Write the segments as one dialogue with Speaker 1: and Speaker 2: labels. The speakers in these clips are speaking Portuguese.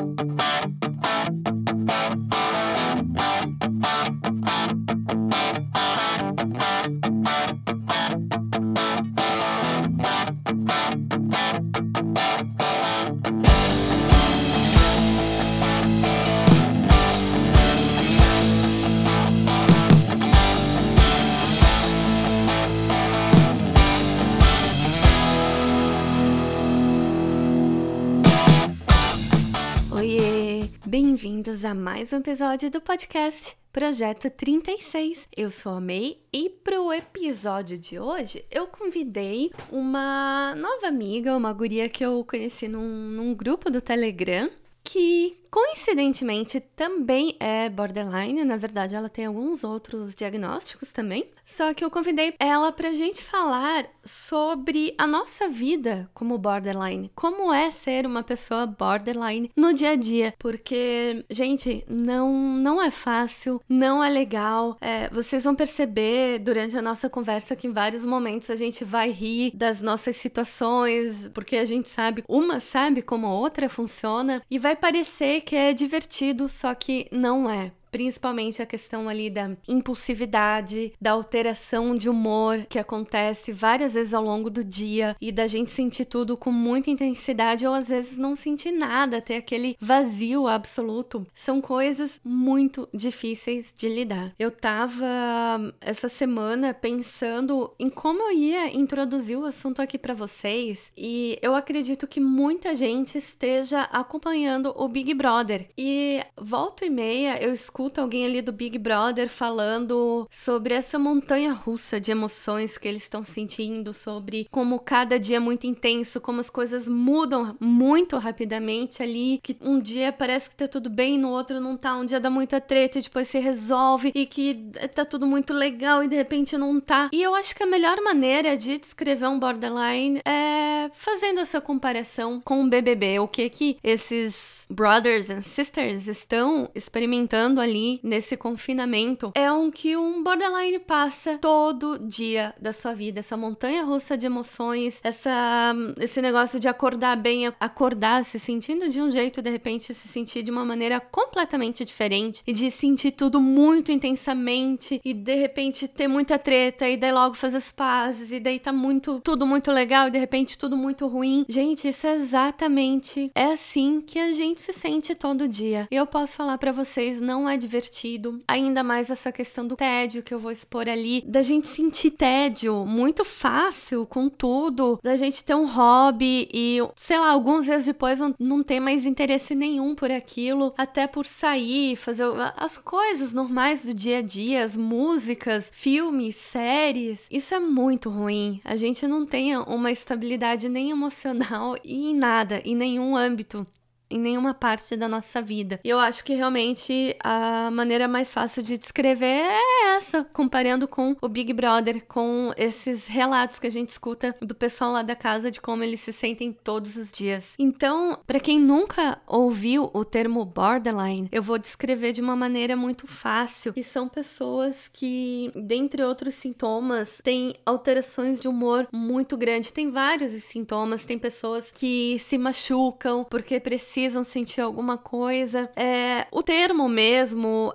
Speaker 1: Música bem-vindos a mais um episódio do podcast Projeto 36. Eu sou a May e para o episódio de hoje eu convidei uma nova amiga, uma guria que eu conheci num, num grupo do Telegram que coincidentemente também é borderline, na verdade ela tem alguns outros diagnósticos também. Só que eu convidei ela pra gente falar sobre a nossa vida como borderline, como é ser uma pessoa borderline no dia a dia, porque gente, não não é fácil, não é legal. É, vocês vão perceber durante a nossa conversa que em vários momentos a gente vai rir das nossas situações, porque a gente sabe, uma sabe como a outra funciona e vai parecer que é divertido, só que não é principalmente a questão ali da impulsividade, da alteração de humor que acontece várias vezes ao longo do dia e da gente sentir tudo com muita intensidade ou às vezes não sentir nada, ter aquele vazio absoluto. São coisas muito difíceis de lidar. Eu tava essa semana pensando em como eu ia introduzir o assunto aqui para vocês e eu acredito que muita gente esteja acompanhando o Big Brother e volta e meia eu escuto escuta alguém ali do Big Brother falando sobre essa montanha russa de emoções que eles estão sentindo, sobre como cada dia é muito intenso, como as coisas mudam muito rapidamente ali, que um dia parece que tá tudo bem, no outro não tá, um dia dá muita treta e depois se resolve e que tá tudo muito legal e de repente não tá. E eu acho que a melhor maneira de descrever um borderline é fazendo essa comparação com o BBB, o que que esses brothers and sisters estão experimentando ali nesse confinamento é um que um borderline passa todo dia da sua vida, essa montanha russa de emoções, essa esse negócio de acordar bem, acordar se sentindo de um jeito de repente se sentir de uma maneira completamente diferente e de sentir tudo muito intensamente e de repente ter muita treta e daí logo fazer as pazes e daí tá muito tudo muito legal e de repente tudo muito ruim. Gente, isso é exatamente é assim que a gente se sente todo dia. E eu posso falar para vocês, não é divertido. Ainda mais essa questão do tédio que eu vou expor ali, da gente sentir tédio muito fácil com tudo, da gente ter um hobby e, sei lá, alguns dias depois não, não ter mais interesse nenhum por aquilo, até por sair, fazer as coisas normais do dia a dia, as músicas, filmes, séries. Isso é muito ruim. A gente não tem uma estabilidade nem emocional e em nada, em nenhum âmbito em nenhuma parte da nossa vida. E eu acho que realmente a maneira mais fácil de descrever é essa, comparando com o Big Brother, com esses relatos que a gente escuta do pessoal lá da casa de como eles se sentem todos os dias. Então, para quem nunca ouviu o termo borderline, eu vou descrever de uma maneira muito fácil, que são pessoas que, dentre outros sintomas, têm alterações de humor muito grande. Tem vários sintomas, tem pessoas que se machucam porque precisam precisam sentir alguma coisa. É, o termo mesmo,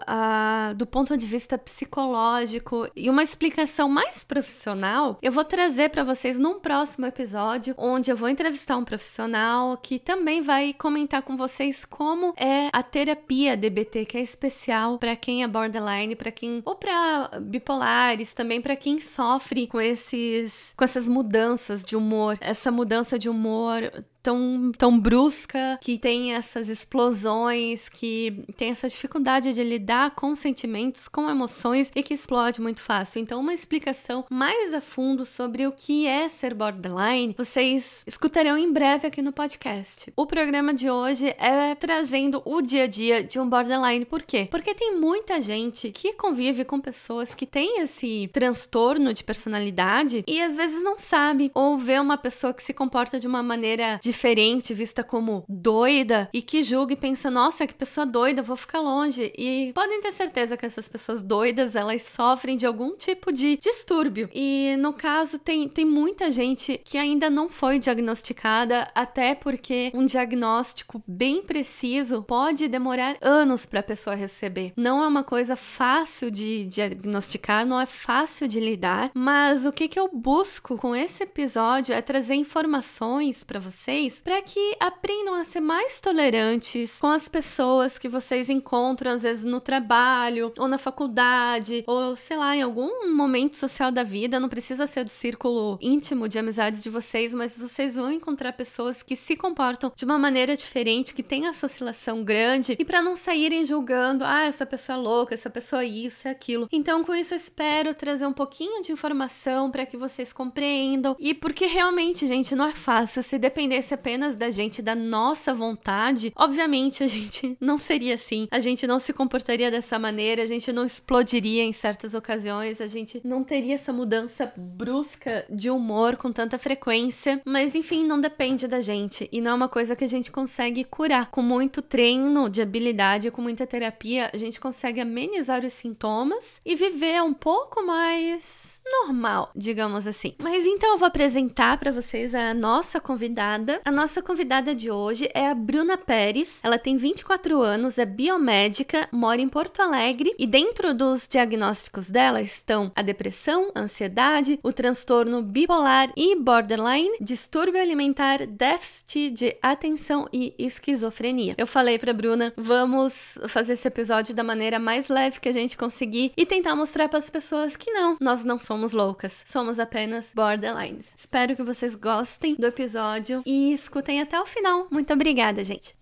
Speaker 1: do ponto de vista psicológico e uma explicação mais profissional, eu vou trazer para vocês num próximo episódio, onde eu vou entrevistar um profissional que também vai comentar com vocês como é a terapia DBT, que é especial para quem é borderline, para quem ou para bipolares, também para quem sofre com esses com essas mudanças de humor, essa mudança de humor tão, tão brusca, que tem essas explosões, que tem essa dificuldade de lidar com sentimentos, com emoções e que explode muito fácil. Então, uma explicação mais a fundo sobre o que é ser borderline, vocês escutarão em breve aqui no podcast. O programa de hoje é trazendo o dia a dia de um borderline. Por quê? Porque tem muita gente que convive com pessoas que têm esse transtorno de personalidade e às vezes não sabe ou vê uma pessoa que se comporta de uma maneira diferente diferente, vista como doida e que julga e pensa, nossa, que pessoa doida, vou ficar longe. E podem ter certeza que essas pessoas doidas, elas sofrem de algum tipo de distúrbio. E no caso, tem, tem muita gente que ainda não foi diagnosticada, até porque um diagnóstico bem preciso pode demorar anos para a pessoa receber. Não é uma coisa fácil de diagnosticar, não é fácil de lidar, mas o que, que eu busco com esse episódio é trazer informações para vocês para que aprendam a ser mais tolerantes com as pessoas que vocês encontram às vezes no trabalho ou na faculdade ou sei lá, em algum momento social da vida, não precisa ser do círculo íntimo de amizades de vocês, mas vocês vão encontrar pessoas que se comportam de uma maneira diferente, que tem essa oscilação grande e para não saírem julgando, ah, essa pessoa é louca, essa pessoa é isso, é aquilo. Então, com isso eu espero trazer um pouquinho de informação para que vocês compreendam e porque realmente, gente, não é fácil se dependesse apenas da gente, da nossa vontade, obviamente a gente não seria assim. A gente não se comportaria dessa maneira, a gente não explodiria em certas ocasiões, a gente não teria essa mudança brusca de humor com tanta frequência, mas enfim, não depende da gente e não é uma coisa que a gente consegue curar. Com muito treino de habilidade, com muita terapia, a gente consegue amenizar os sintomas e viver um pouco mais normal, digamos assim. Mas então eu vou apresentar para vocês a nossa convidada. A nossa convidada de hoje é a Bruna Pérez. Ela tem 24 anos, é biomédica, mora em Porto Alegre e dentro dos diagnósticos dela estão a depressão, a ansiedade, o transtorno bipolar e borderline, distúrbio alimentar, déficit de atenção e esquizofrenia. Eu falei para Bruna, vamos fazer esse episódio da maneira mais leve que a gente conseguir e tentar mostrar para as pessoas que não, nós não somos loucas, somos apenas borderlines. Espero que vocês gostem do episódio e escutem até o final. Muito obrigada, gente.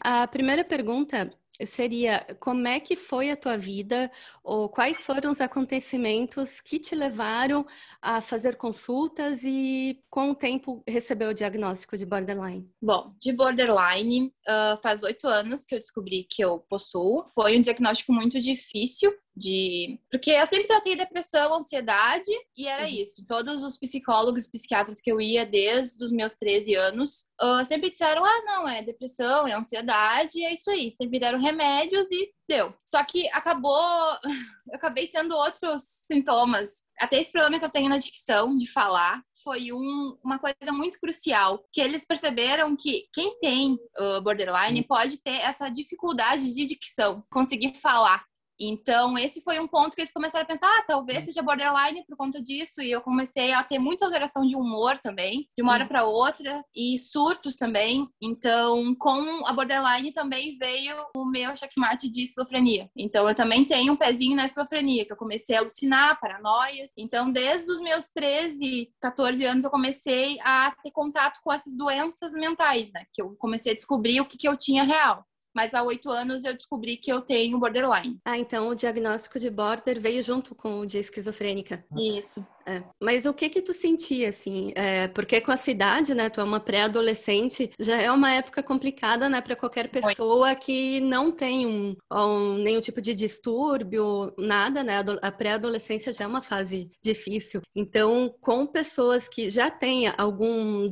Speaker 1: A primeira pergunta seria como é que foi a tua vida ou quais foram os acontecimentos que te levaram a fazer consultas e com o tempo recebeu o diagnóstico de borderline?
Speaker 2: Bom, de borderline uh, faz oito anos que eu descobri que eu possuo. Foi um diagnóstico muito difícil de porque eu sempre tratei depressão, ansiedade e era uhum. isso. Todos os psicólogos, psiquiatras que eu ia desde os meus 13 anos, uh, sempre disseram: "Ah, não, é depressão, é ansiedade, é isso aí". Sempre deram remédios e deu. Só que acabou, eu acabei tendo outros sintomas. Até esse problema que eu tenho na dicção de falar, foi um, uma coisa muito crucial, que eles perceberam que quem tem uh, borderline pode ter essa dificuldade de dicção, conseguir falar. Então, esse foi um ponto que eles começaram a pensar, ah, talvez seja borderline por conta disso. E eu comecei a ter muita alteração de humor também, de uma hora para outra, e surtos também. Então, com a borderline também veio o meu checkmate de esquizofrenia. Então, eu também tenho um pezinho na esquizofrenia, que eu comecei a alucinar, paranoias. Então, desde os meus 13, 14 anos, eu comecei a ter contato com essas doenças mentais, né? Que eu comecei a descobrir o que, que eu tinha real mas há oito anos eu descobri que eu tenho borderline.
Speaker 1: Ah, então o diagnóstico de border veio junto com o de esquizofrênica.
Speaker 2: Isso.
Speaker 1: É. Mas o que que tu sentia, assim? É, porque com a cidade, né? Tu é uma pré-adolescente, já é uma época complicada, né? Para qualquer pessoa que não tem um, um, nenhum tipo de distúrbio, nada, né? A pré-adolescência já é uma fase difícil. Então, com pessoas que já têm algum...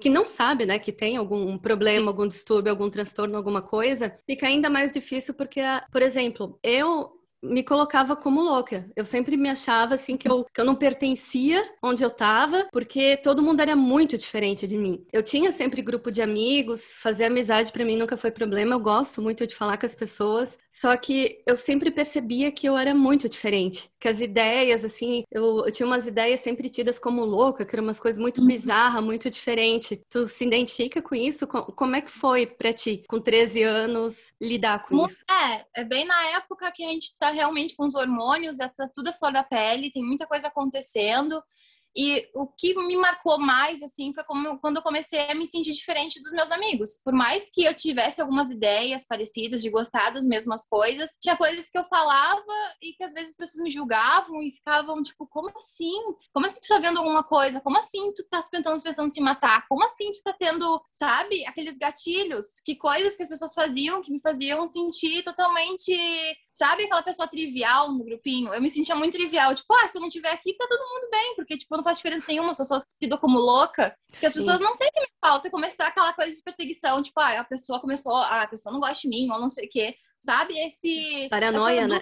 Speaker 1: que não sabe, né? Que tem algum problema, algum distúrbio, algum transtorno, alguma coisa, fica ainda mais difícil porque, por exemplo, eu me colocava como louca. Eu sempre me achava assim que eu, que eu não pertencia onde eu tava, porque todo mundo era muito diferente de mim. Eu tinha sempre grupo de amigos, fazer amizade para mim nunca foi problema. Eu gosto muito de falar com as pessoas, só que eu sempre percebia que eu era muito diferente, que as ideias assim, eu, eu tinha umas ideias sempre tidas como louca, que eram umas coisas muito uhum. bizarras, muito diferentes. Tu se identifica com isso? Como é que foi para ti, com 13 anos, lidar com isso?
Speaker 2: É, é bem na época que a gente tá realmente com os hormônios, é tá tudo a flor da pele, tem muita coisa acontecendo. E o que me marcou mais, assim, foi quando eu comecei a me sentir diferente dos meus amigos. Por mais que eu tivesse algumas ideias parecidas de gostar das mesmas coisas, tinha coisas que eu falava e que às vezes as pessoas me julgavam e ficavam tipo, como assim? Como assim tu tá vendo alguma coisa? Como assim tu tá pensando, pensando em se matar? Como assim tu tá tendo, sabe, aqueles gatilhos? Que coisas que as pessoas faziam que me faziam sentir totalmente, sabe, aquela pessoa trivial no grupinho? Eu me sentia muito trivial, tipo, ah, se eu não tiver aqui, tá todo mundo bem, porque, tipo, eu não faço diferença nenhuma, sou só tida como louca. Porque as Sim. pessoas não sei o que me falta, começar aquela coisa de perseguição, tipo, ah, a pessoa começou, ah, a pessoa não gosta de mim, ou não sei o quê. Sabe? Esse.
Speaker 1: Paranoia, né?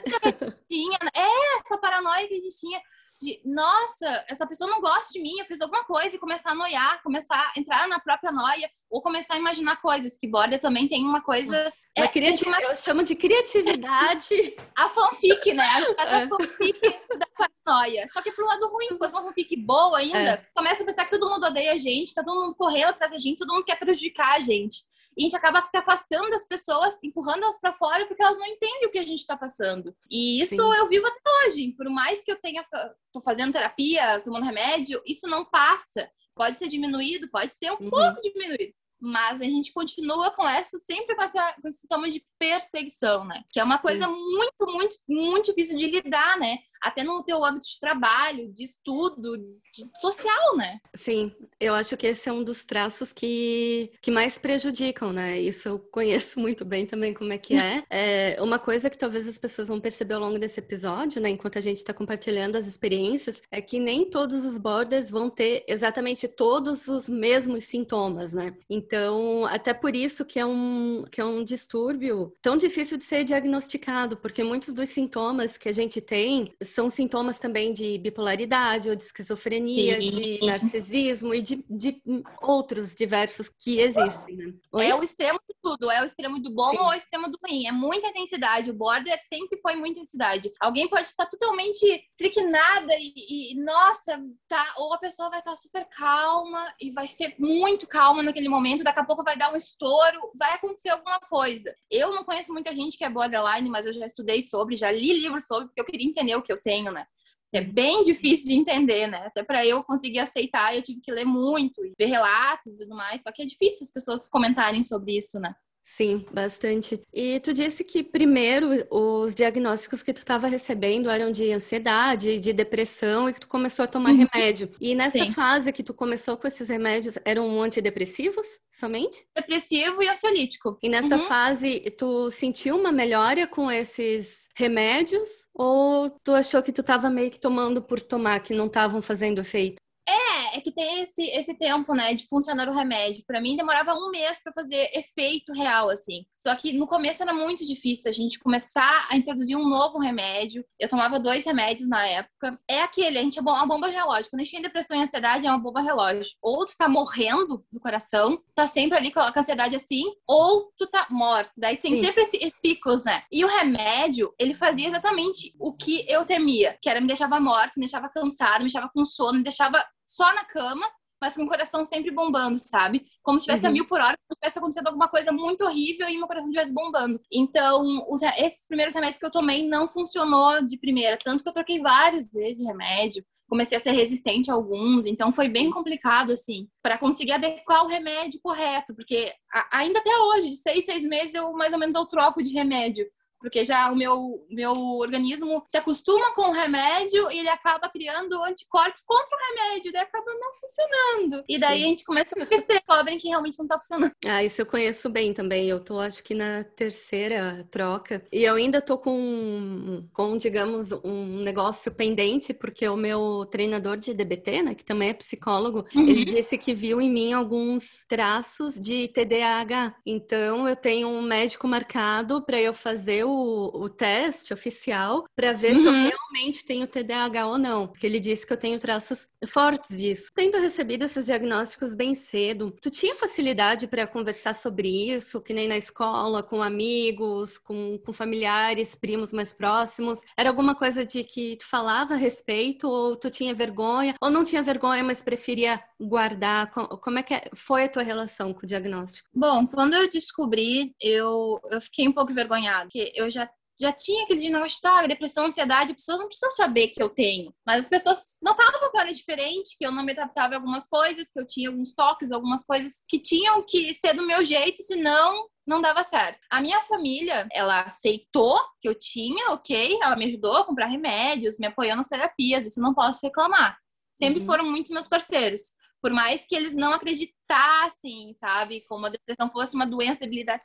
Speaker 2: Tinha, né? é, essa paranoia que a gente tinha de, nossa, essa pessoa não gosta de mim, eu fiz alguma coisa e começar a noiar, começar a entrar na própria noia, ou começar a imaginar coisas, que border também tem uma coisa...
Speaker 1: É, criati... uma... Eu chamo de criatividade.
Speaker 2: a fanfic, né? A gente faz a é. fanfic da paranoia. Só que pro lado ruim, se fosse uma fanfic boa ainda, é. começa a pensar que todo mundo odeia a gente, tá todo mundo correndo atrás da gente, todo mundo quer prejudicar a gente. E a gente acaba se afastando das pessoas, empurrando elas para fora, porque elas não entendem o que a gente está passando. E isso Sim. eu vivo até hoje. Por mais que eu tenha tô fazendo terapia, tomando remédio, isso não passa. Pode ser diminuído, pode ser um uhum. pouco diminuído mas a gente continua com essa, sempre com, essa, com esse sintoma de perseguição, né? Que é uma coisa Sim. muito, muito, muito difícil de lidar, né? Até no teu âmbito de trabalho, de estudo, de social, né?
Speaker 1: Sim, eu acho que esse é um dos traços que, que mais prejudicam, né? Isso eu conheço muito bem também como é que é. é uma coisa que talvez as pessoas vão perceber ao longo desse episódio, né? Enquanto a gente está compartilhando as experiências, é que nem todos os borders vão ter exatamente todos os mesmos sintomas, né? Então, até por isso que é um, que é um distúrbio tão difícil de ser diagnosticado, porque muitos dos sintomas que a gente tem são sintomas também de bipolaridade ou de esquizofrenia, Sim. de narcisismo e de, de, outros diversos que existem. Né?
Speaker 2: É o extremo de tudo, é o extremo do bom Sim. ou o extremo do ruim. É muita intensidade. O border sempre foi muita intensidade. Alguém pode estar totalmente triquinada e, e, nossa, tá, ou a pessoa vai estar super calma e vai ser muito calma naquele momento, daqui a pouco vai dar um estouro, vai acontecer alguma coisa. Eu não conheço muita gente que é borderline, mas eu já estudei sobre, já li livros sobre, porque eu queria entender o que eu tenho, né? É bem difícil de entender, né? Até para eu conseguir aceitar, eu tive que ler muito, ver relatos e tudo mais. Só que é difícil as pessoas comentarem sobre isso, né?
Speaker 1: Sim, bastante. E tu disse que primeiro os diagnósticos que tu estava recebendo eram de ansiedade, de depressão e que tu começou a tomar uhum. remédio. E nessa Sim. fase que tu começou com esses remédios, eram antidepressivos somente?
Speaker 2: Depressivo e ansiolítico.
Speaker 1: E nessa uhum. fase tu sentiu uma melhora com esses remédios ou tu achou que tu estava meio que tomando por tomar, que não estavam fazendo efeito?
Speaker 2: É, é que tem esse, esse tempo, né, de funcionar o remédio. Para mim demorava um mês para fazer efeito real, assim. Só que no começo era muito difícil a gente começar a introduzir um novo remédio. Eu tomava dois remédios na época. É aquele, a gente é uma bomba relógio. Quando a gente tem depressão e ansiedade, é uma bomba relógio. Ou tu tá morrendo do coração, tá sempre ali com a ansiedade assim, ou tu tá morto. Daí tem Sim. sempre esses picos, né? E o remédio, ele fazia exatamente o que eu temia, que era me deixava morta, me deixava cansada, me deixava com sono, me deixava só na cama, mas com o coração sempre bombando, sabe? Como se estivesse uhum. a mil por hora, como se tivesse acontecido alguma coisa muito horrível e meu coração estivesse bombando. Então, os, esses primeiros remédios que eu tomei não funcionou de primeira, tanto que eu troquei várias vezes de remédio. Comecei a ser resistente a alguns, então foi bem complicado, assim, para conseguir adequar o remédio correto, porque ainda até hoje, de seis, seis meses, eu mais ou menos eu troco de remédio porque já o meu, meu organismo se acostuma com o remédio e ele acaba criando anticorpos contra o remédio, daí acaba não funcionando. E daí Sim. a gente começa a esquecer, cobrem que realmente não tá funcionando.
Speaker 1: Ah, isso eu conheço bem também. Eu tô, acho que na terceira troca. E eu ainda tô com, com digamos, um negócio pendente, porque o meu treinador de DBT, né, que também é psicólogo, uhum. ele disse que viu em mim alguns traços de TDAH. Então, eu tenho um médico marcado para eu fazer o o, teste oficial para ver uhum. se eu uhum. realmente tenho TDAH ou não, porque ele disse que eu tenho traços fortes disso. Tendo recebido esses diagnósticos bem cedo, tu tinha facilidade para conversar sobre isso, que nem na escola, com amigos, com, com familiares, primos mais próximos? Era alguma coisa de que tu falava a respeito ou tu tinha vergonha ou não tinha vergonha, mas preferia guardar? Como é que é, foi a tua relação com o diagnóstico?
Speaker 2: Bom, quando eu descobri, eu, eu fiquei um pouco envergonhada, porque eu já já tinha aquele diagnóstico, depressão, ansiedade, as pessoas não precisam saber que eu tenho. Mas as pessoas notavam que eu era diferente, que eu não me adaptava a algumas coisas, que eu tinha alguns toques, algumas coisas que tinham que ser do meu jeito, senão não dava certo. A minha família, ela aceitou que eu tinha, ok, ela me ajudou a comprar remédios, me apoiou nas terapias, isso não posso reclamar. Sempre uhum. foram muito meus parceiros por mais que eles não acreditassem, sabe, como a depressão fosse uma doença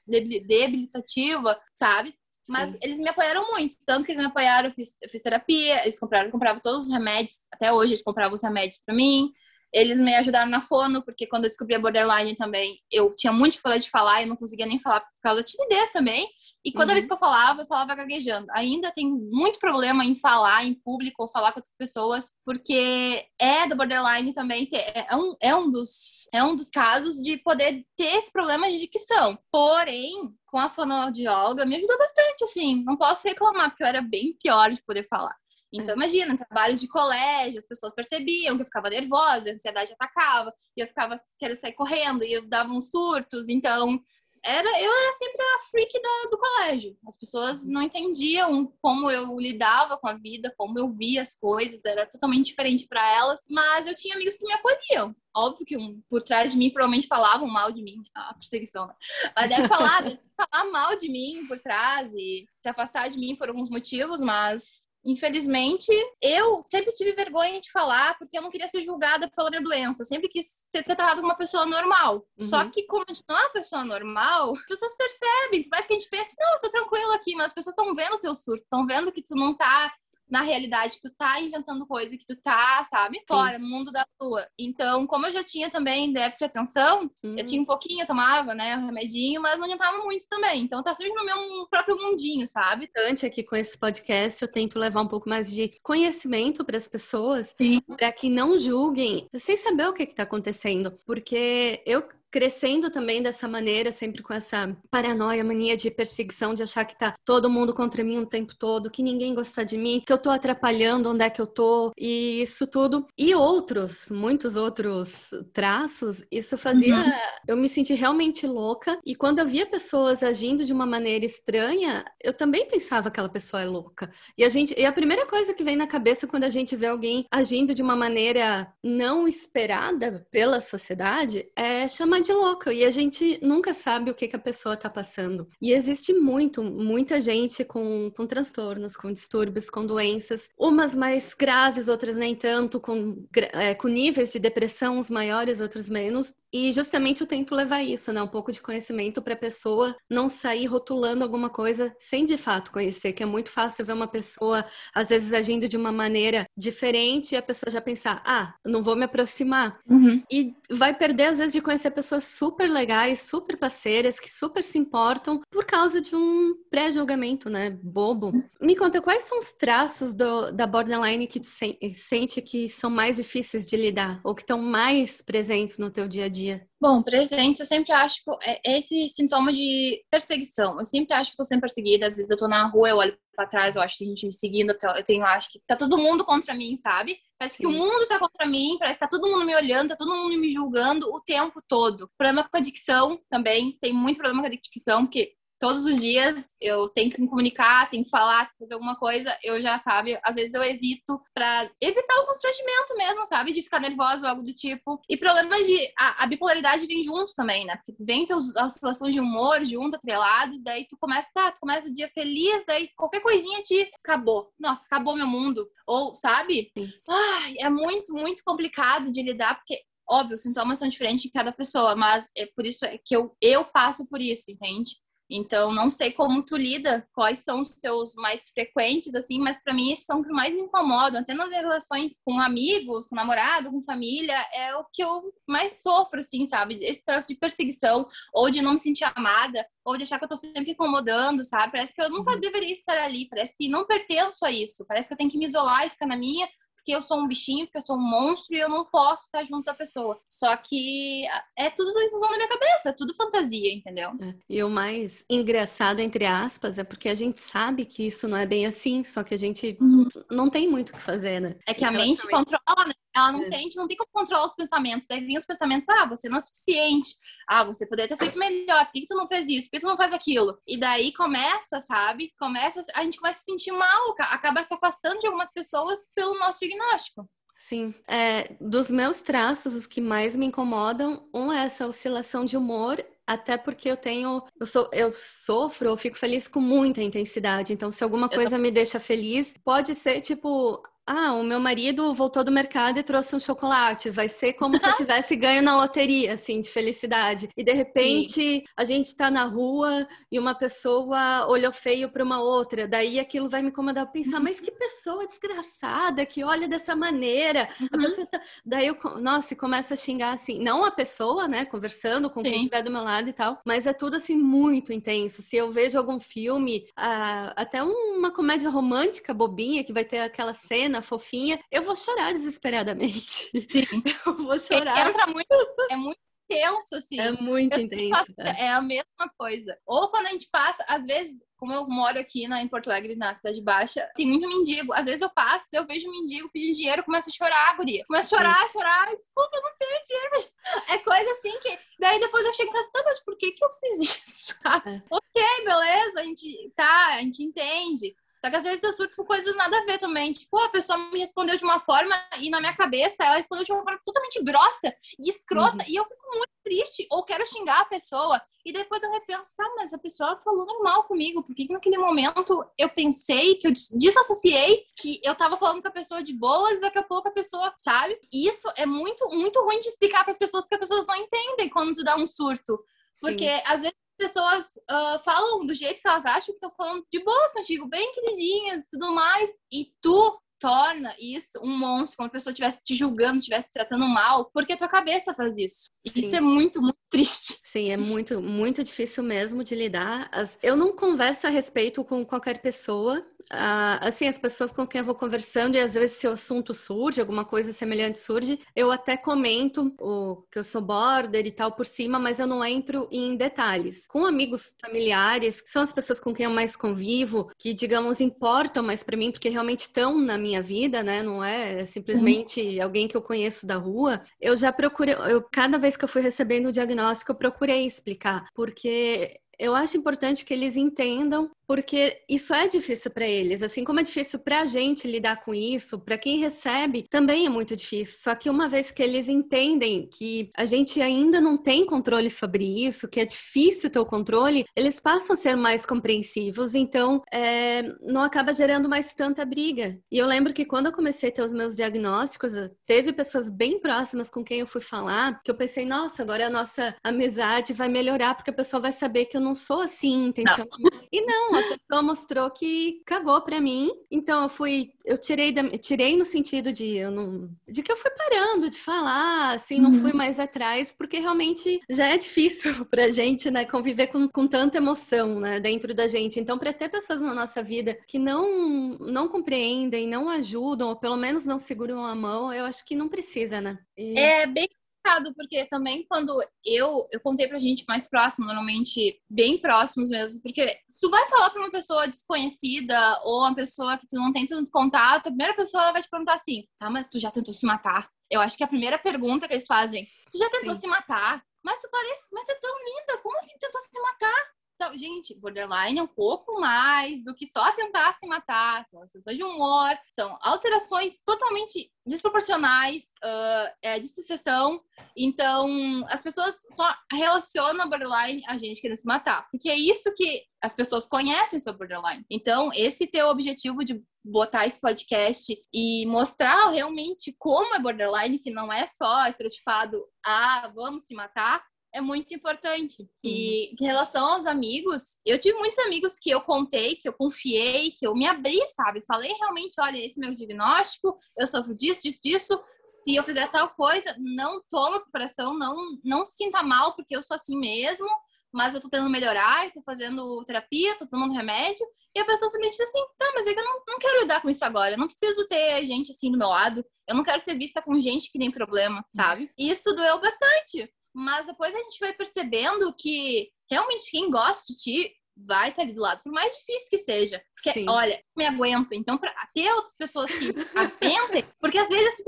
Speaker 2: debilitativa, sabe? Mas Sim. eles me apoiaram muito. Tanto que eles me apoiaram, eu fiz, eu fiz terapia, eles compraram, compravam todos os remédios. Até hoje eles compravam os remédios para mim. Eles me ajudaram na fono, porque quando eu descobri a borderline também, eu tinha muito dificuldade de falar, eu não conseguia nem falar por causa da timidez também. E toda uhum. vez que eu falava, eu falava gaguejando. Ainda tem muito problema em falar em público ou falar com outras pessoas, porque é da borderline também, é, é um, é, um dos, é um dos casos de poder ter esse problema de dicção. Porém, com a fonoaudióloga, me ajudou bastante, assim. Não posso reclamar, porque eu era bem pior de poder falar. Então, é. imagina, trabalho de colégio, as pessoas percebiam que eu ficava nervosa, a ansiedade atacava, e eu ficava, quero sair correndo, e eu dava uns surtos. Então, era, eu era sempre a freak da, do colégio. As pessoas não entendiam como eu lidava com a vida, como eu via as coisas, era totalmente diferente para elas, mas eu tinha amigos que me acolhiam. Óbvio que um, por trás de mim provavelmente falavam mal de mim, a perseguição, né? Mas deve falar, deve falar mal de mim por trás e se afastar de mim por alguns motivos, mas Infelizmente, eu sempre tive vergonha de falar porque eu não queria ser julgada pela minha doença. Eu sempre quis ser tratada como uma pessoa normal. Uhum. Só que, como a gente não é uma pessoa normal, as pessoas percebem. Por mais que a gente pense, não, eu tô tranquila aqui, mas as pessoas estão vendo o teu surto, estão vendo que tu não tá na realidade que tu tá inventando coisa, que tu tá, sabe, fora, Sim. no mundo da lua. Então, como eu já tinha também déficit de atenção, eu tinha um pouquinho, eu tomava, né, um remedinho, mas não adiantava muito também. Então, tá sempre no meu próprio mundinho, sabe?
Speaker 1: Antes aqui com esse podcast, eu tento levar um pouco mais de conhecimento para as pessoas, para que não julguem sem saber o que está acontecendo, porque eu crescendo também dessa maneira, sempre com essa paranoia, mania de perseguição, de achar que tá todo mundo contra mim o tempo todo, que ninguém gosta de mim, que eu tô atrapalhando onde é que eu tô, e isso tudo. E outros, muitos outros traços, isso fazia uhum. eu me sentir realmente louca. E quando eu via pessoas agindo de uma maneira estranha, eu também pensava que aquela pessoa é louca. E a gente, e a primeira coisa que vem na cabeça quando a gente vê alguém agindo de uma maneira não esperada pela sociedade é chamar de louca e a gente nunca sabe o que, que a pessoa tá passando. E existe muito, muita gente com, com transtornos, com distúrbios, com doenças, umas mais graves, outras nem tanto, com, é, com níveis de depressão, uns maiores, outros menos. E justamente eu tento levar isso, né? Um pouco de conhecimento para a pessoa não sair rotulando alguma coisa sem de fato conhecer, que é muito fácil ver uma pessoa, às vezes, agindo de uma maneira diferente e a pessoa já pensar, ah, não vou me aproximar. Uhum. E vai perder, às vezes, de conhecer pessoas super legais, super parceiras, que super se importam por causa de um pré-julgamento, né? Bobo. Me conta, quais são os traços do, da borderline que tu sente que são mais difíceis de lidar ou que estão mais presentes no teu dia a dia?
Speaker 2: Bom, presente, eu sempre acho que é esse sintoma de perseguição. Eu sempre acho que estou sendo perseguida. Às vezes eu tô na rua, eu olho para trás, eu acho que tem gente me seguindo, eu tenho, acho que tá todo mundo contra mim, sabe? Parece Sim. que o mundo tá contra mim, parece que tá todo mundo me olhando, tá todo mundo me julgando o tempo todo. Problema com a dicção também, tem muito problema com a dicção, porque todos os dias eu tenho que me comunicar, tenho que falar, tenho que fazer alguma coisa, eu já, sabe, às vezes eu evito para evitar o constrangimento mesmo, sabe, de ficar nervosa ou algo do tipo. E problemas de. A, a bipolaridade vem junto também, né? Porque vem teus, as oscilações de humor junto, atrelados, daí tu começa, tá, tu começa o dia feliz, daí qualquer coisinha te acabou. Nossa, acabou meu mundo. Ou, sabe? Ai, é muito, muito complicado de lidar, porque óbvio, os sintomas são diferentes de cada pessoa, mas é por isso que eu, eu passo por isso, entende? Então, não sei como tu lida, quais são os teus mais frequentes, assim, mas para mim esses são os que mais me incomodam. Até nas relações com amigos, com namorado, com família, é o que eu mais sofro, assim, sabe? Esse traço de perseguição, ou de não me sentir amada, ou de achar que eu tô sempre incomodando, sabe? Parece que eu nunca uhum. deveria estar ali, parece que não pertenço a isso, parece que eu tenho que me isolar e ficar na minha, porque eu sou um bichinho, porque eu sou um monstro e eu não posso estar junto da pessoa. Só que é tudo ilusão da minha cabeça, é tudo fantasia, entendeu? É.
Speaker 1: E o mais engraçado, entre aspas, é porque a gente sabe que isso não é bem assim, só que a gente uhum. não tem muito o que fazer, né?
Speaker 2: É que a mente controla, né? Ela não é. tem, não tem como controlar os pensamentos. Daí vem os pensamentos, ah, você não é suficiente. Ah, você poderia ter feito melhor. Por que, que tu não fez isso? Por que tu não faz aquilo? E daí começa, sabe? Começa, a gente começa a se sentir mal, acaba se afastando de algumas pessoas pelo nosso diagnóstico.
Speaker 1: Sim. É, dos meus traços, os que mais me incomodam, um é essa oscilação de humor até porque eu tenho, eu, sou, eu sofro, eu fico feliz com muita intensidade. Então, se alguma coisa me deixa feliz, pode ser tipo ah, o meu marido voltou do mercado e trouxe um chocolate. Vai ser como se eu tivesse ganho na loteria, assim, de felicidade. E de repente Sim. a gente tá na rua e uma pessoa olhou feio para uma outra. Daí aquilo vai me incomodar. Eu pensar, uhum. mas que pessoa desgraçada que olha dessa maneira. Uhum. Tá... Daí eu, nossa, começa a xingar assim. Não a pessoa, né, conversando com Sim. quem estiver do meu lado e tal. Mas é tudo assim muito intenso. Se eu vejo algum filme, ah, até uma comédia romântica bobinha que vai ter aquela cena fofinha, eu vou chorar desesperadamente. Sim. Eu vou chorar.
Speaker 2: Entra muito, é muito tenso, assim.
Speaker 1: É muito eu intenso. Faço,
Speaker 2: é. é. a mesma coisa. Ou quando a gente passa, às vezes, como eu moro aqui na, em Porto Alegre, na Cidade Baixa, tem muito mendigo. Às vezes eu passo, eu vejo um mendigo pedindo dinheiro, começo a chorar, guria. Começo a chorar, chorar. Desculpa, eu não tenho dinheiro. É coisa assim que... Daí depois eu chego em casa, tá, mas por que que eu fiz isso? É. ok, beleza, a gente... Tá, a gente entende. Só que às vezes eu surto com coisas nada a ver também. Tipo, a pessoa me respondeu de uma forma e na minha cabeça ela respondeu de uma forma totalmente grossa e escrota. Uhum. E eu fico muito triste ou quero xingar a pessoa. E depois eu repenso, tá, mas a pessoa falou normal comigo. Por que, que naquele momento eu pensei, que eu desassociei que eu tava falando com a pessoa de boas e daqui a pouco a pessoa, sabe? E isso é muito, muito ruim de explicar para as pessoas porque as pessoas não entendem quando tu dá um surto. Porque Sim. às vezes pessoas uh, falam do jeito que elas acham que estão falando de boas contigo, bem queridinhas e tudo mais, e tu torna isso um monstro, como a pessoa estivesse te julgando, estivesse te tratando mal, porque a tua cabeça faz isso. Sim. Isso é muito, muito triste.
Speaker 1: Sim, é muito, muito difícil mesmo de lidar. Eu não converso a respeito com qualquer pessoa. Ah, assim, as pessoas com quem eu vou conversando, e às vezes se o assunto surge, alguma coisa semelhante surge, eu até comento o, que eu sou border e tal por cima, mas eu não entro em detalhes. Com amigos familiares, que são as pessoas com quem eu mais convivo, que, digamos, importam mais para mim, porque realmente estão na minha vida, né? Não é simplesmente uhum. alguém que eu conheço da rua. Eu já procurei, eu, cada vez que eu fui recebendo o diagnóstico, eu procurei explicar, porque eu acho importante que eles entendam porque isso é difícil para eles, assim como é difícil para a gente lidar com isso, para quem recebe também é muito difícil. Só que uma vez que eles entendem que a gente ainda não tem controle sobre isso, que é difícil ter o controle, eles passam a ser mais compreensivos, então é, não acaba gerando mais tanta briga. E eu lembro que quando eu comecei a ter os meus diagnósticos, teve pessoas bem próximas com quem eu fui falar, que eu pensei, nossa, agora a nossa amizade vai melhorar porque a pessoa vai saber que eu não sou assim intencionalmente. Não. E não, a pessoa mostrou que cagou para mim. Então eu fui, eu tirei, da, tirei no sentido de eu não, de que eu fui parando de falar, assim, não uhum. fui mais atrás, porque realmente já é difícil pra gente, né, conviver com, com tanta emoção, né, dentro da gente. Então, para ter pessoas na nossa vida que não não compreendem, não ajudam, ou pelo menos não seguram a mão, eu acho que não precisa, né?
Speaker 2: E... É bem complicado, porque também quando eu, eu contei pra gente mais próximo, normalmente bem próximos mesmo, porque se tu vai falar pra uma pessoa desconhecida ou uma pessoa que tu não tem tanto contato, a primeira pessoa vai te perguntar assim, tá, mas tu já tentou se matar? Eu acho que é a primeira pergunta que eles fazem, tu já tentou Sim. se matar? Mas tu parece, mas você é tão linda, como assim tentou se matar? Então, gente, borderline é um pouco mais do que só tentar se matar. São sensações de humor, são alterações totalmente desproporcionais uh, é, de sucessão. Então, as pessoas só relacionam borderline a gente querendo se matar. Porque é isso que as pessoas conhecem sobre borderline. Então, esse teu objetivo de botar esse podcast e mostrar realmente como é borderline, que não é só estereotipado, ah, vamos se matar, é muito importante. E uhum. em relação aos amigos, eu tive muitos amigos que eu contei, que eu confiei, que eu me abri, sabe? Falei realmente, olha, esse é meu diagnóstico, eu sofro disso, disso, disso. Se eu fizer tal coisa, não toma preparação, não, não se sinta mal, porque eu sou assim mesmo, mas eu tô tentando melhorar, eu tô fazendo terapia, tô tomando remédio. E a pessoa simplesmente diz assim, tá, mas é que eu não, não quero lidar com isso agora, eu não preciso ter gente assim do meu lado, eu não quero ser vista com gente que tem problema, sabe? E isso doeu bastante, mas depois a gente vai percebendo que realmente quem gosta de ti vai estar ali do lado, por mais difícil que seja. Porque, Sim. olha, me aguento. Então, pra ter outras pessoas que aguentem, porque às vezes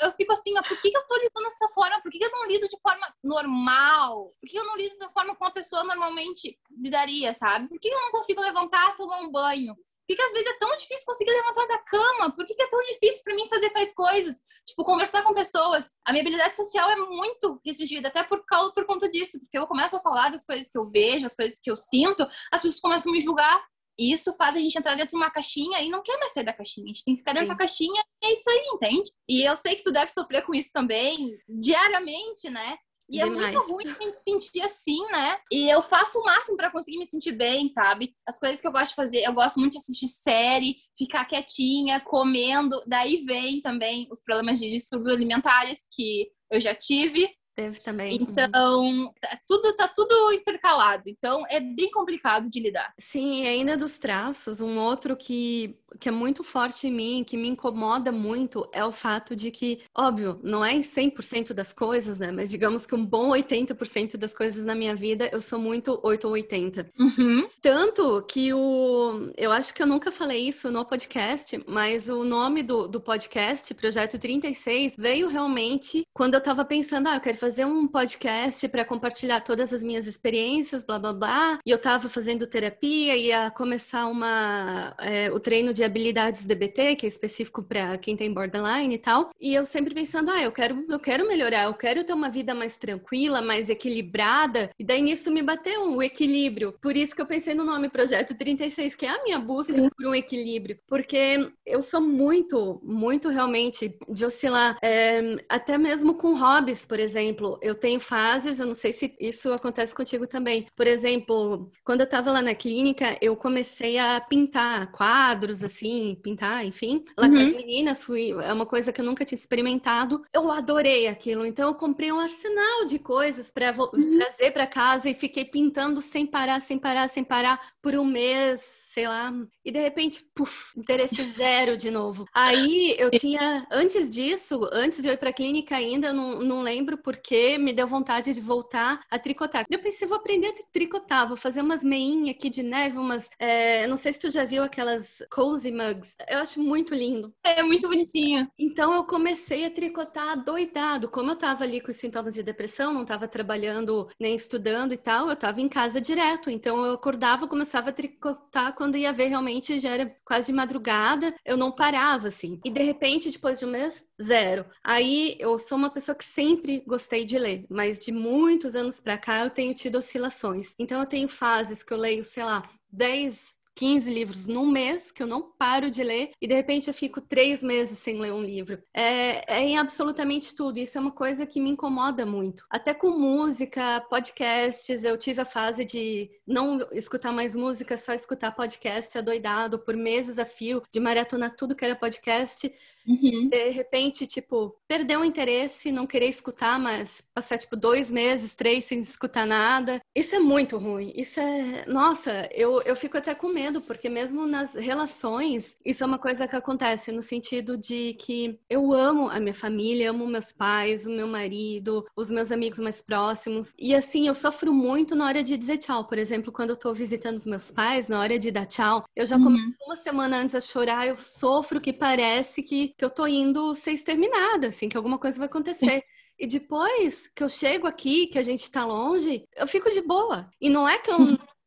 Speaker 2: eu fico assim, ó, por que, eu tô lidando dessa forma? Por que, eu não lido de forma normal? Por que eu não lido da forma como a pessoa normalmente lidaria, sabe? Por que eu não consigo levantar, tomar um banho? Por que, que às vezes é tão difícil conseguir levantar da cama? Por que, que é tão difícil para mim fazer tais coisas? Tipo, conversar com pessoas. A minha habilidade social é muito restringida, até por, causa, por conta disso. Porque eu começo a falar das coisas que eu vejo, as coisas que eu sinto, as pessoas começam a me julgar. E isso faz a gente entrar dentro de uma caixinha e não quer mais sair da caixinha. A gente tem que ficar dentro Sim. da caixinha e é isso aí, entende? E eu sei que tu deve sofrer com isso também, diariamente, né? E Demais. é muito ruim a gente sentir assim, né? E eu faço o máximo para conseguir me sentir bem, sabe? As coisas que eu gosto de fazer, eu gosto muito de assistir série, ficar quietinha, comendo. Daí vem também os problemas de distúrbios alimentares que eu já tive.
Speaker 1: Teve também.
Speaker 2: Então, tá tudo tá tudo intercalado. Então, é bem complicado de lidar.
Speaker 1: Sim, e ainda dos traços, um outro que, que é muito forte em mim, que me incomoda muito, é o fato de que, óbvio, não é em 100% das coisas, né? Mas digamos que um bom 80% das coisas na minha vida, eu sou muito 8 ou 80.
Speaker 2: Uhum.
Speaker 1: Tanto que o... Eu acho que eu nunca falei isso no podcast, mas o nome do, do podcast, Projeto 36, veio realmente quando eu tava pensando, ah, eu quero fazer um podcast para compartilhar todas as minhas experiências, blá blá blá. E eu estava fazendo terapia, ia começar uma, é, o treino de habilidades DBT, que é específico para quem tem borderline e tal. E eu sempre pensando, ah, eu quero, eu quero melhorar, eu quero ter uma vida mais tranquila, mais equilibrada. E daí nisso me bateu o um equilíbrio. Por isso que eu pensei no nome Projeto 36, que é a minha busca Sim. por um equilíbrio. Porque eu sou muito, muito realmente de oscilar, é, até mesmo com hobbies, por exemplo exemplo, eu tenho fases, eu não sei se isso acontece contigo também. Por exemplo, quando eu estava lá na clínica, eu comecei a pintar quadros, assim, pintar, enfim. Lá uhum. com as uhum. meninas, fui, é uma coisa que eu nunca tinha experimentado. Eu adorei aquilo, então eu comprei um arsenal de coisas para uhum. trazer para casa e fiquei pintando sem parar, sem parar, sem parar por um mês sei lá, e de repente, puf, interesse zero de novo. Aí eu tinha, antes disso, antes de eu ir pra clínica ainda, eu não, não lembro porque me deu vontade de voltar a tricotar. Eu pensei, vou aprender a tricotar, vou fazer umas meinhas aqui de neve, umas, é, não sei se tu já viu aquelas cozy mugs, eu acho muito lindo.
Speaker 2: É, muito bonitinho.
Speaker 1: Então eu comecei a tricotar doidado, como eu tava ali com os sintomas de depressão, não tava trabalhando nem estudando e tal, eu tava em casa direto, então eu acordava, começava a tricotar quando quando ia ver realmente já era quase madrugada, eu não parava assim. E de repente, depois de um mês, zero. Aí eu sou uma pessoa que sempre gostei de ler, mas de muitos anos para cá eu tenho tido oscilações. Então eu tenho fases que eu leio, sei lá, 10 15 livros num mês, que eu não paro de ler, e de repente eu fico três meses sem ler um livro. É, é em absolutamente tudo. Isso é uma coisa que me incomoda muito. Até com música, podcasts, eu tive a fase de não escutar mais música, só escutar podcast adoidado por meses a fio, de maratona tudo que era podcast.
Speaker 2: Uhum.
Speaker 1: De repente, tipo, perder o interesse, não querer escutar, mas passar, tipo, dois meses, três sem escutar nada. Isso é muito ruim. Isso é. Nossa, eu, eu fico até com medo, porque mesmo nas relações, isso é uma coisa que acontece, no sentido de que eu amo a minha família, amo meus pais, o meu marido, os meus amigos mais próximos. E assim, eu sofro muito na hora de dizer tchau. Por exemplo, quando eu tô visitando os meus pais, na hora de dar tchau, eu já uhum. começo uma semana antes a chorar, eu sofro que parece que que eu tô indo ser exterminada, assim, que alguma coisa vai acontecer. E depois que eu chego aqui, que a gente tá longe, eu fico de boa. E não é que eu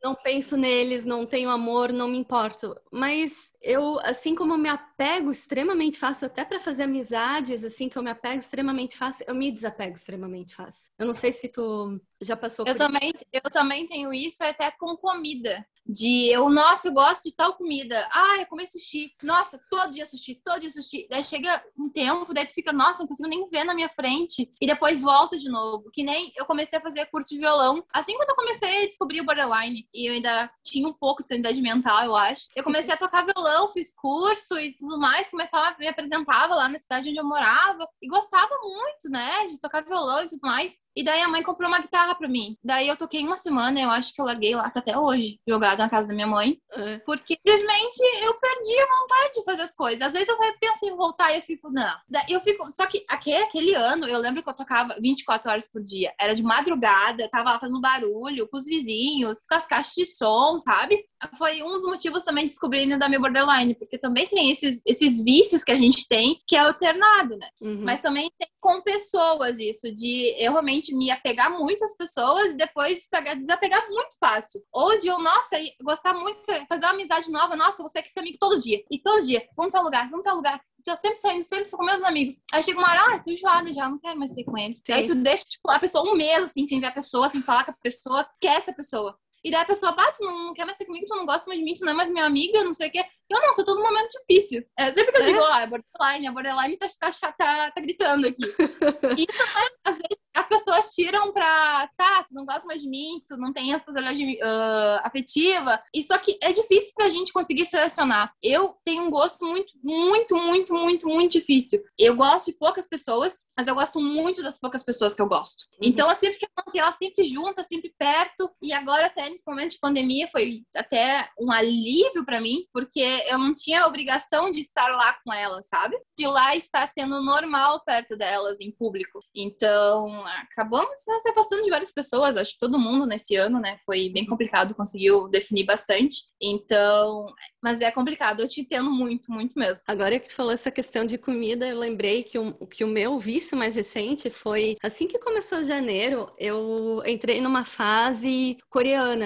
Speaker 1: não penso neles, não tenho amor, não me importo. Mas eu, assim como eu me apego extremamente fácil, até para fazer amizades, assim, que eu me apego extremamente fácil, eu me desapego extremamente fácil. Eu não sei se tu já passou
Speaker 2: eu
Speaker 1: por
Speaker 2: também,
Speaker 1: isso.
Speaker 2: Eu também tenho isso até com comida de eu, nossa, eu gosto de tal comida. Ah, eu comer sushi. Nossa, todo dia sushi, todo dia sushi. Daí chega um tempo, daí tu fica, nossa, não consigo nem ver na minha frente. E depois volta de novo. Que nem eu comecei a fazer curso de violão. Assim quando eu comecei a descobrir o borderline, e eu ainda tinha um pouco de sanidade mental, eu acho. Eu comecei a tocar violão, fiz curso e tudo mais. Começava, me apresentava lá na cidade onde eu morava. E gostava muito, né, de tocar violão e tudo mais. E daí a mãe comprou uma guitarra pra mim. Daí eu toquei uma semana, eu acho que eu larguei lá até hoje, jogada na casa da minha mãe. É. Porque simplesmente eu perdi a vontade de fazer as coisas. Às vezes eu penso em voltar e eu fico, não. Eu fico. Só que aquele, aquele ano, eu lembro que eu tocava 24 horas por dia. Era de madrugada, tava lá fazendo barulho com os vizinhos, com as caixas de som, sabe? Foi um dos motivos também de descobrir da minha borderline, porque também tem esses, esses vícios que a gente tem, que é alternado, né? Uhum. Mas também tem com pessoas isso, de eu realmente me apegar muito às pessoas e depois pegar, desapegar muito fácil. Ou de eu, nossa, gostar muito, fazer uma amizade nova, nossa, você quer ser amigo todo dia. E todo dia, vamos tal lugar, vamos tal lugar. Tô sempre saindo, sempre com meus amigos. Aí chega uma hora, ah, tô enjoada já, não quero mais ser com ele. Sim. Aí tu deixa, tipo, a pessoa um mês, assim, sem ver a pessoa, sem falar com a pessoa, esquece a pessoa. E daí a pessoa, bah, tu não quer mais ser comigo, tu não gosta mais de mim, tu não é mais minha amiga, não sei o quê. Eu não, sou todo momento difícil. É sempre que eu é? digo, ó, oh, é borderline, a borderline tá, tá, tá, tá gritando aqui. E isso, às vezes, as pessoas tiram pra, tá, tu não gosta mais de mim, tu não tem responsabilidade uh, afetiva. E só que é difícil pra gente conseguir selecionar. Eu tenho um gosto muito, muito, muito, muito, muito difícil. Eu gosto de poucas pessoas, mas eu gosto muito das poucas pessoas que eu gosto. Uhum. Então eu sempre quero manter elas sempre juntas, sempre perto. E agora, até nesse momento de pandemia, foi até um alívio para mim, porque eu não tinha a obrigação de estar lá com elas, sabe? De lá estar sendo normal perto delas em público. Então, acabamos se afastando de várias pessoas. Acho que todo mundo nesse ano, né? Foi bem complicado, conseguiu definir bastante. Então, mas é complicado. Eu te entendo muito, muito mesmo.
Speaker 1: Agora que tu falou essa questão de comida, eu lembrei que o, que o meu vício mais recente foi assim que começou janeiro, eu entrei numa fase coreana.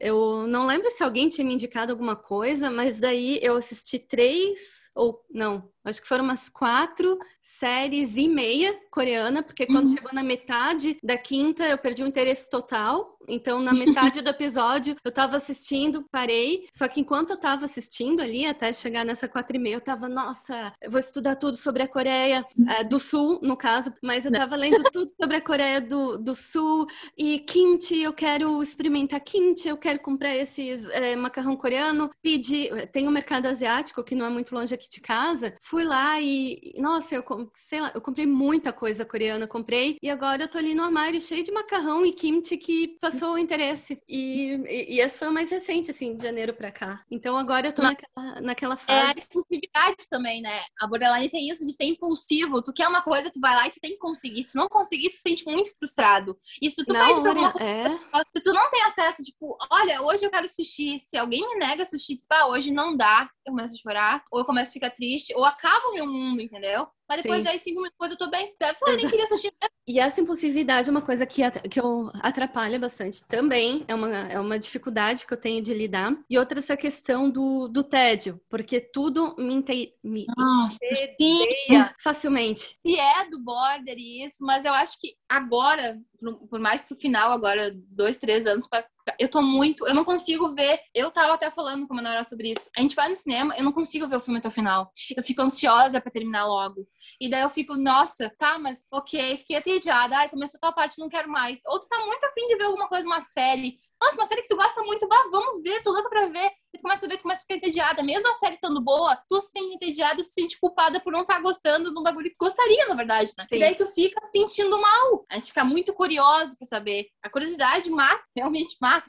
Speaker 1: Eu não lembro se alguém tinha me indicado alguma coisa, mas daí eu assisti três ou não, acho que foram umas quatro séries e meia coreana, porque quando uhum. chegou na metade da quinta eu perdi o interesse total. Então, na metade do episódio, eu tava assistindo, parei. Só que enquanto eu tava assistindo ali, até chegar nessa quatro e meia, eu tava, nossa, eu vou estudar tudo sobre a Coreia é, do Sul, no caso. Mas eu tava lendo tudo sobre a Coreia do, do Sul. E kimchi, eu quero experimentar kimchi, eu quero comprar esses é, macarrão coreano. Pedi, tem um mercado asiático que não é muito longe aqui de casa. Fui lá e, nossa, eu, sei lá, eu comprei muita coisa coreana, comprei. E agora eu tô ali no armário cheio de macarrão e kimchi que passou o interesse. E, e, e esse foi o mais recente, assim, de janeiro pra cá. Então agora eu tô naquela, naquela fase. É
Speaker 2: a impulsividade também, né? A borderline tem isso de ser impulsivo. Tu quer uma coisa, tu vai lá e tu tem que conseguir. Se não conseguir, tu se sente muito frustrado. E se tu
Speaker 1: não, pede pra coisa, é...
Speaker 2: se tu não tem acesso, tipo, olha, hoje eu quero sushi. Se alguém me nega sushi, tipo, ah, hoje não dá, eu começo a chorar, ou eu começo a ficar triste, ou acaba o meu mundo, entendeu? Mas depois Sim. aí, cinco minutos depois, eu tô bem. Deve ser, nem queria assistir.
Speaker 1: E essa impulsividade é uma coisa que, que eu atrapalha bastante também. É uma, é uma dificuldade que eu tenho de lidar. E outra, essa questão do, do tédio. Porque tudo me, inte, me facilmente.
Speaker 2: E é do border e isso, mas eu acho que agora, por mais pro final, agora, dois, três anos pra eu tô muito. Eu não consigo ver. Eu tava até falando com a Manuela sobre isso. A gente vai no cinema, eu não consigo ver o filme até o final. Eu fico ansiosa para terminar logo. E daí eu fico, nossa, tá, mas ok, fiquei atediada. Ai, começou tal parte, não quero mais. Ou tu tá muito afim de ver alguma coisa, uma série. Nossa, uma série que tu gosta muito, bah, vamos ver, tô louca pra ver. Começa a ver, começa a ficar entediada. Mesmo a série estando boa, tu se sente entediada, tu se sente culpada por não estar tá gostando de um bagulho que tu gostaria, na verdade, né? Sim. E daí tu fica se sentindo mal. A gente fica muito curioso pra saber. A curiosidade mata, realmente mata.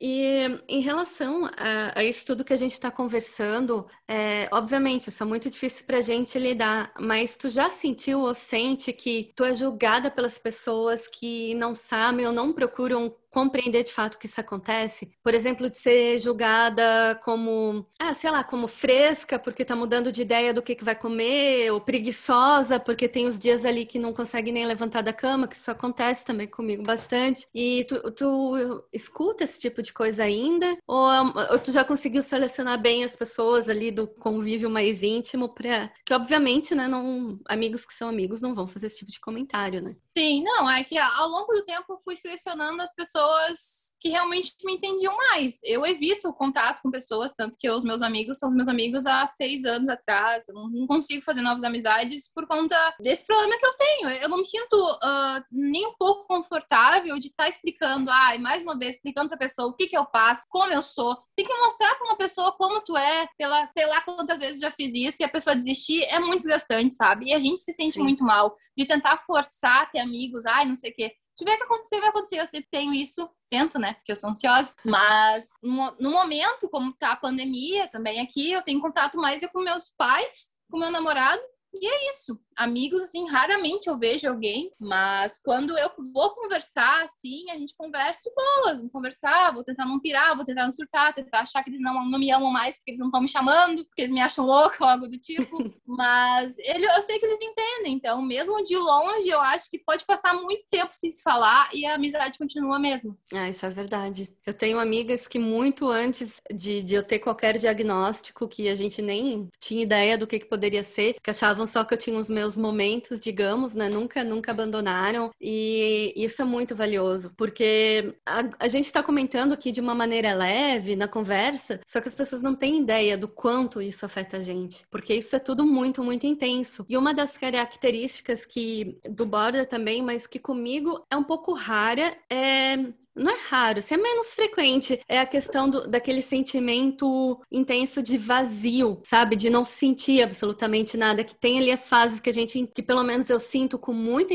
Speaker 1: e em relação a, a isso tudo que a gente está conversando, é, obviamente, isso é muito difícil pra gente lidar, mas tu já sentiu ou sente que tu é julgada pelas pessoas que não sabem ou não procuram compreender de fato que isso acontece. Por exemplo, de ser julgada como, ah, sei lá, como fresca porque tá mudando de ideia do que, que vai comer, ou preguiçosa porque tem os dias ali que não consegue nem levantar da cama, que isso acontece também comigo bastante. E tu, tu escuta esse tipo de coisa ainda? Ou, ou tu já conseguiu selecionar bem as pessoas ali do convívio mais íntimo para que obviamente, né, não amigos que são amigos não vão fazer esse tipo de comentário, né?
Speaker 2: Sim, não, é que ao longo do tempo eu fui selecionando as pessoas que realmente me entendiam mais. Eu evito o contato com pessoas, tanto que os meus amigos são os meus amigos há seis anos atrás. Eu não consigo fazer novas amizades por conta desse problema que eu tenho. Eu não me sinto uh, nem um pouco confortável de estar tá explicando, ai, ah, mais uma vez, explicando pra pessoa o que que eu passo, como eu sou. Tem que mostrar pra uma pessoa como tu é, pela sei lá quantas vezes já fiz isso, e a pessoa desistir é muito desgastante, sabe? E a gente se sente Sim. muito mal de tentar forçar ter amigos, ai, não sei o quê. Tiver que acontecer, vai acontecer. Eu sempre tenho isso, tento, né? Porque eu sou ansiosa. Mas no, no momento, como tá a pandemia também aqui, eu tenho contato mais com meus pais, com meu namorado e é isso. Amigos, assim, raramente eu vejo alguém, mas quando eu vou conversar, assim, a gente conversa boas, vamos conversar, vou tentar não pirar, vou tentar não surtar, tentar achar que eles não, não me amam mais porque eles não estão me chamando, porque eles me acham louca ou algo do tipo. mas ele, eu sei que eles entendem, então, mesmo de longe, eu acho que pode passar muito tempo sem se falar e a amizade continua mesmo.
Speaker 1: Ah, isso é verdade. Eu tenho amigas que muito antes de, de eu ter qualquer diagnóstico, que a gente nem tinha ideia do que, que poderia ser, que achavam só que eu tinha os meus meus momentos, digamos, né? Nunca, nunca abandonaram. E isso é muito valioso, porque a, a gente está comentando aqui de uma maneira leve na conversa, só que as pessoas não têm ideia do quanto isso afeta a gente, porque isso é tudo muito, muito intenso. E uma das características que do border também, mas que comigo é um pouco rara, é não é raro, se é menos frequente, é a questão do, daquele sentimento intenso de vazio, sabe? De não sentir absolutamente nada, que tem ali as fases que a gente, que pelo menos eu sinto com muita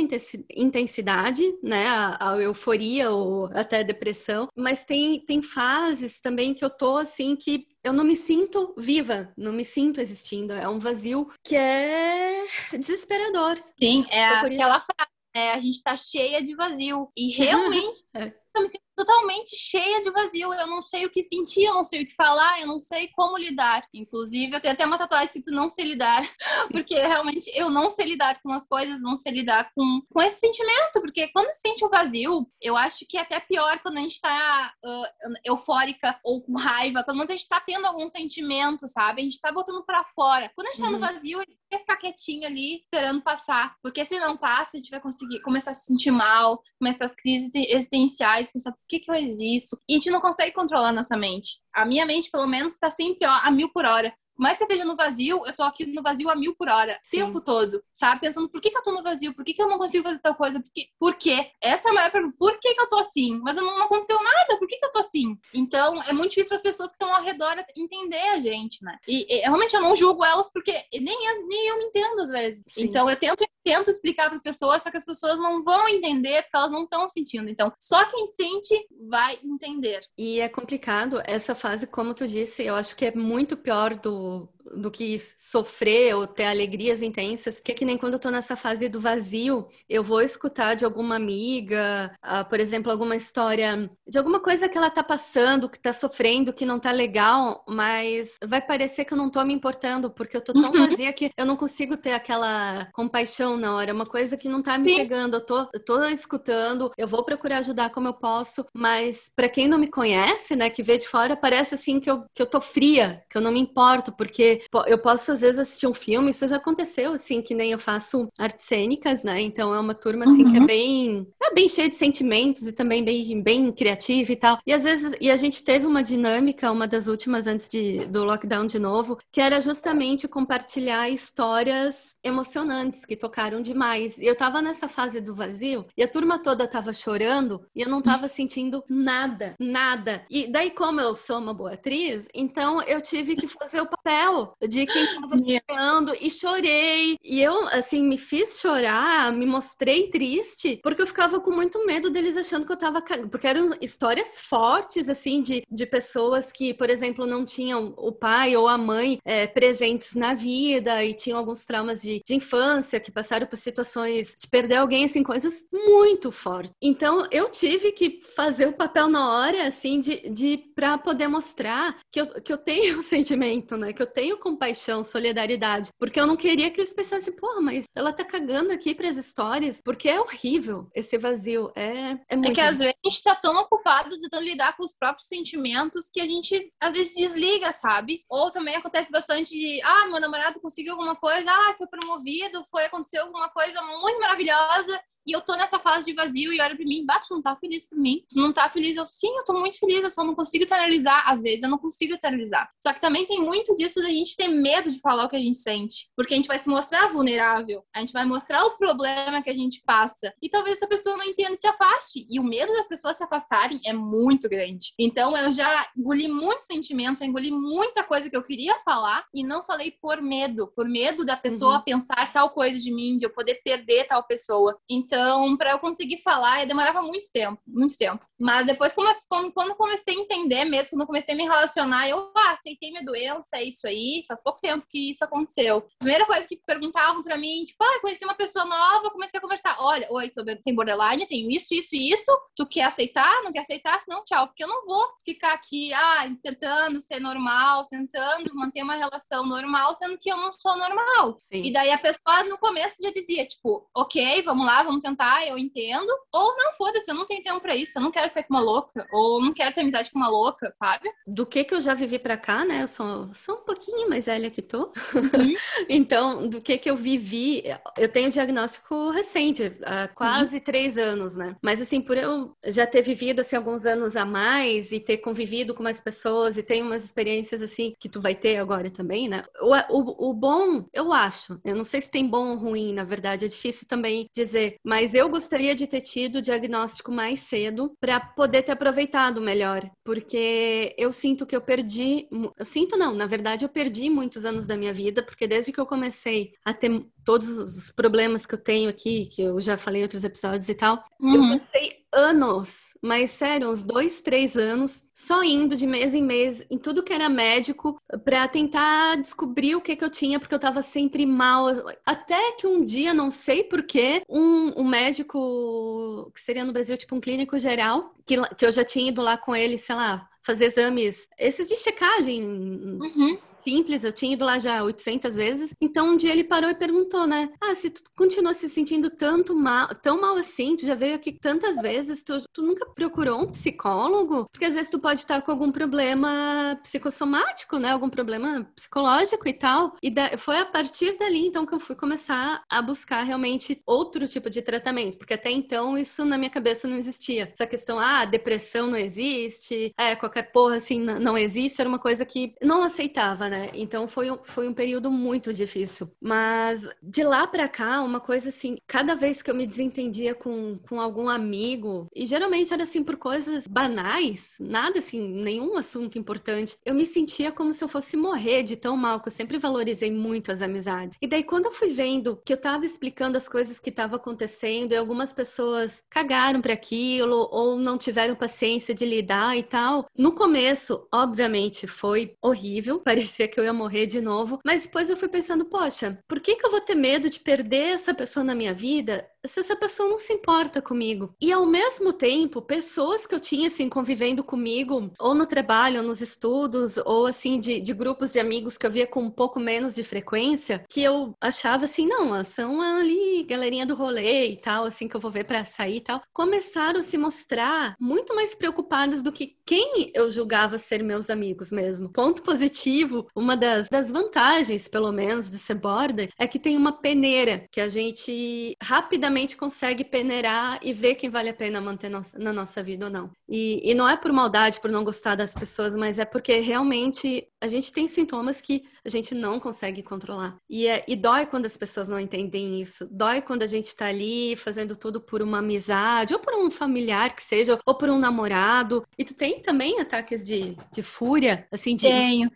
Speaker 1: intensidade, né? A, a euforia ou até a depressão, mas tem, tem fases também que eu tô assim que eu não me sinto viva, não me sinto existindo. É um vazio que é desesperador.
Speaker 2: Sim, é aquela frase. É, a gente tá cheia de vazio. E realmente é eu me sinto totalmente cheia de vazio. Eu não sei o que sentir, eu não sei o que falar, eu não sei como lidar. Inclusive, eu tenho até uma tatuagem escrito não sei lidar, porque realmente eu não sei lidar com as coisas, não sei lidar com, com esse sentimento, porque quando se sente o vazio, eu acho que é até pior quando a gente tá uh, eufórica ou com raiva, pelo menos a gente tá tendo algum sentimento, sabe? A gente tá botando para fora. Quando a gente tá no uhum. vazio, a gente quer ficar quietinho ali, esperando passar, porque se não passa, a gente vai conseguir começar a se sentir mal, começar as crises existenciais, pensar que, que eu existo. E a gente não consegue controlar nossa mente. A minha mente, pelo menos, está sempre ó, a mil por hora mais que eu esteja no vazio, eu tô aqui no vazio a mil por hora, o tempo todo, sabe? Pensando, por que, que eu tô no vazio? Por que, que eu não consigo fazer tal coisa? Por, quê? por quê? Essa é a maior pergunta. Por que, que eu tô assim? Mas não, não aconteceu nada, por que, que eu tô assim? Então, é muito difícil para as pessoas que estão ao redor entender a gente, né? E, e, realmente eu não julgo elas porque nem, nem eu me entendo às vezes. Sim. Então, eu tento, tento explicar para as pessoas, só que as pessoas não vão entender porque elas não estão sentindo. Então, só quem sente vai entender.
Speaker 1: E é complicado essa fase, como tu disse, eu acho que é muito pior do people do que sofrer ou ter alegrias intensas, que é que nem quando eu tô nessa fase do vazio, eu vou escutar de alguma amiga, uh, por exemplo, alguma história de alguma coisa que ela tá passando, que tá sofrendo, que não tá legal, mas vai parecer que eu não tô me importando, porque eu tô tão uhum. vazia que eu não consigo ter aquela compaixão na hora, é uma coisa que não tá me Sim. pegando, eu tô, eu tô escutando, eu vou procurar ajudar como eu posso, mas para quem não me conhece, né, que vê de fora, parece assim que eu, que eu tô fria, que eu não me importo, porque eu posso às vezes assistir um filme, isso já aconteceu, assim, que nem eu faço artes cênicas, né? Então é uma turma assim uhum. que é uhum. bem, é bem cheia de sentimentos e também bem, bem criativa e tal. E às vezes, e a gente teve uma dinâmica, uma das últimas antes de, do lockdown de novo, que era justamente compartilhar histórias emocionantes que tocaram demais. E eu tava nessa fase do vazio e a turma toda tava chorando e eu não tava sentindo nada, nada. E daí, como eu sou uma boa atriz, então eu tive que fazer o papel de quem estava chorando e chorei. E eu, assim, me fiz chorar, me mostrei triste, porque eu ficava com muito medo deles achando que eu tava cagando. Porque eram histórias fortes, assim, de, de pessoas que, por exemplo, não tinham o pai ou a mãe é, presentes na vida e tinham alguns traumas de, de infância, que passaram por situações de perder alguém, assim, coisas muito fortes. Então, eu tive que fazer o papel na hora, assim, de, de para poder mostrar que eu, que eu tenho o sentimento, né? Que eu tenho compaixão, solidariedade, porque eu não queria que eles pensassem, porra, mas ela tá cagando aqui para as histórias, porque é horrível esse vazio. É, é muito.
Speaker 2: É que às vezes a gente tá tão ocupado tentando lidar com os próprios sentimentos que a gente às vezes desliga, sabe? Ou também acontece bastante de, ah, meu namorado conseguiu alguma coisa, ah, foi promovido, foi aconteceu alguma coisa muito maravilhosa e eu tô nessa fase de vazio e olha pra mim, bato, não tá feliz por mim. Tu não tá feliz? Eu, sim, eu tô muito feliz, eu só não consigo eternalizar. Às vezes eu não consigo eternalizar. Só que também tem muito disso da gente ter medo de falar o que a gente sente. Porque a gente vai se mostrar vulnerável. A gente vai mostrar o problema que a gente passa. E talvez essa pessoa não entenda e se afaste. E o medo das pessoas se afastarem é muito grande. Então eu já engoli muitos sentimentos, engoli muita coisa que eu queria falar e não falei por medo. Por medo da pessoa uhum. pensar tal coisa de mim, de eu poder perder tal pessoa. Então, então, para eu conseguir falar, demorava muito tempo, muito tempo. Mas depois, quando, quando comecei a entender mesmo, quando comecei a me relacionar, eu ah, aceitei minha doença, é isso aí. Faz pouco tempo que isso aconteceu. Primeira coisa que perguntavam para mim, tipo, ah, conheci uma pessoa nova, comecei a conversar. Olha, oi, tem borderline, tenho isso, isso e isso. Tu quer aceitar? Não quer aceitar? Senão, tchau. Porque eu não vou ficar aqui, ah, tentando ser normal, tentando manter uma relação normal, sendo que eu não sou normal. Sim. E daí a pessoa no começo já dizia, tipo, ok, vamos lá, vamos vamos tentar, eu entendo. Ou não, foda-se, eu não tenho tempo pra isso, eu não quero ser com uma louca. Ou não quero ter amizade com uma louca, sabe?
Speaker 1: Do que que eu já vivi pra cá, né? Eu sou, sou um pouquinho mais velha que tô. Uhum. então, do que que eu vivi, eu tenho diagnóstico recente, há quase uhum. três anos, né? Mas assim, por eu já ter vivido assim alguns anos a mais e ter convivido com mais pessoas e ter umas experiências assim que tu vai ter agora também, né? O, o, o bom, eu acho, eu não sei se tem bom ou ruim, na verdade, é difícil também dizer, mas eu gostaria de ter tido o diagnóstico mais cedo para poder ter aproveitado melhor, porque eu sinto que eu perdi, eu sinto não, na verdade eu perdi muitos anos da minha vida, porque desde que eu comecei a ter todos os problemas que eu tenho aqui, que eu já falei em outros episódios e tal, uhum. eu passei anos, mas sério, uns dois, três anos, só indo de mês em mês em tudo que era médico para tentar descobrir o que que eu tinha, porque eu tava sempre mal. Até que um dia, não sei porquê, um, um médico, que seria no Brasil, tipo um clínico geral, que, que eu já tinha ido lá com ele, sei lá, fazer exames, esses de checagem uhum simples, eu tinha ido lá já 800 vezes. Então um dia ele parou e perguntou, né? Ah, se tu continua se sentindo tanto mal, tão mal assim, tu já veio aqui tantas vezes, tu, tu nunca procurou um psicólogo? Porque às vezes tu pode estar com algum problema psicossomático, né? Algum problema psicológico e tal. E da, foi a partir dali, então, que eu fui começar a buscar realmente outro tipo de tratamento, porque até então isso na minha cabeça não existia. Essa questão, ah, depressão não existe, é, qualquer porra assim não existe, era uma coisa que não aceitava, né? Né? Então foi um, foi um período muito difícil. Mas de lá para cá, uma coisa assim, cada vez que eu me desentendia com, com algum amigo, e geralmente era assim por coisas banais, nada assim, nenhum assunto importante, eu me sentia como se eu fosse morrer de tão mal, que eu sempre valorizei muito as amizades. E daí quando eu fui vendo que eu tava explicando as coisas que estavam acontecendo e algumas pessoas cagaram para aquilo ou não tiveram paciência de lidar e tal, no começo, obviamente, foi horrível, parecia que eu ia morrer de novo. Mas depois eu fui pensando, poxa, por que, que eu vou ter medo de perder essa pessoa na minha vida se essa pessoa não se importa comigo? E ao mesmo tempo, pessoas que eu tinha assim convivendo comigo, ou no trabalho, ou nos estudos, ou assim de, de grupos de amigos que eu via com um pouco menos de frequência, que eu achava assim, não, são ali galerinha do rolê e tal, assim que eu vou ver para sair e tal, começaram a se mostrar muito mais preocupadas do que quem eu julgava ser meus amigos mesmo. Ponto positivo, uma das, das vantagens, pelo menos, de ser border é que tem uma peneira que a gente rapidamente consegue peneirar e ver quem vale a pena manter na nossa vida ou não. E, e não é por maldade, por não gostar das pessoas, mas é porque realmente a gente tem sintomas que a gente não consegue controlar. E, é, e dói quando as pessoas não entendem isso. Dói quando a gente tá ali fazendo tudo por uma amizade, ou por um familiar que seja, ou por um namorado. E tu tem também ataques de, de fúria, assim, de.
Speaker 2: Tenho.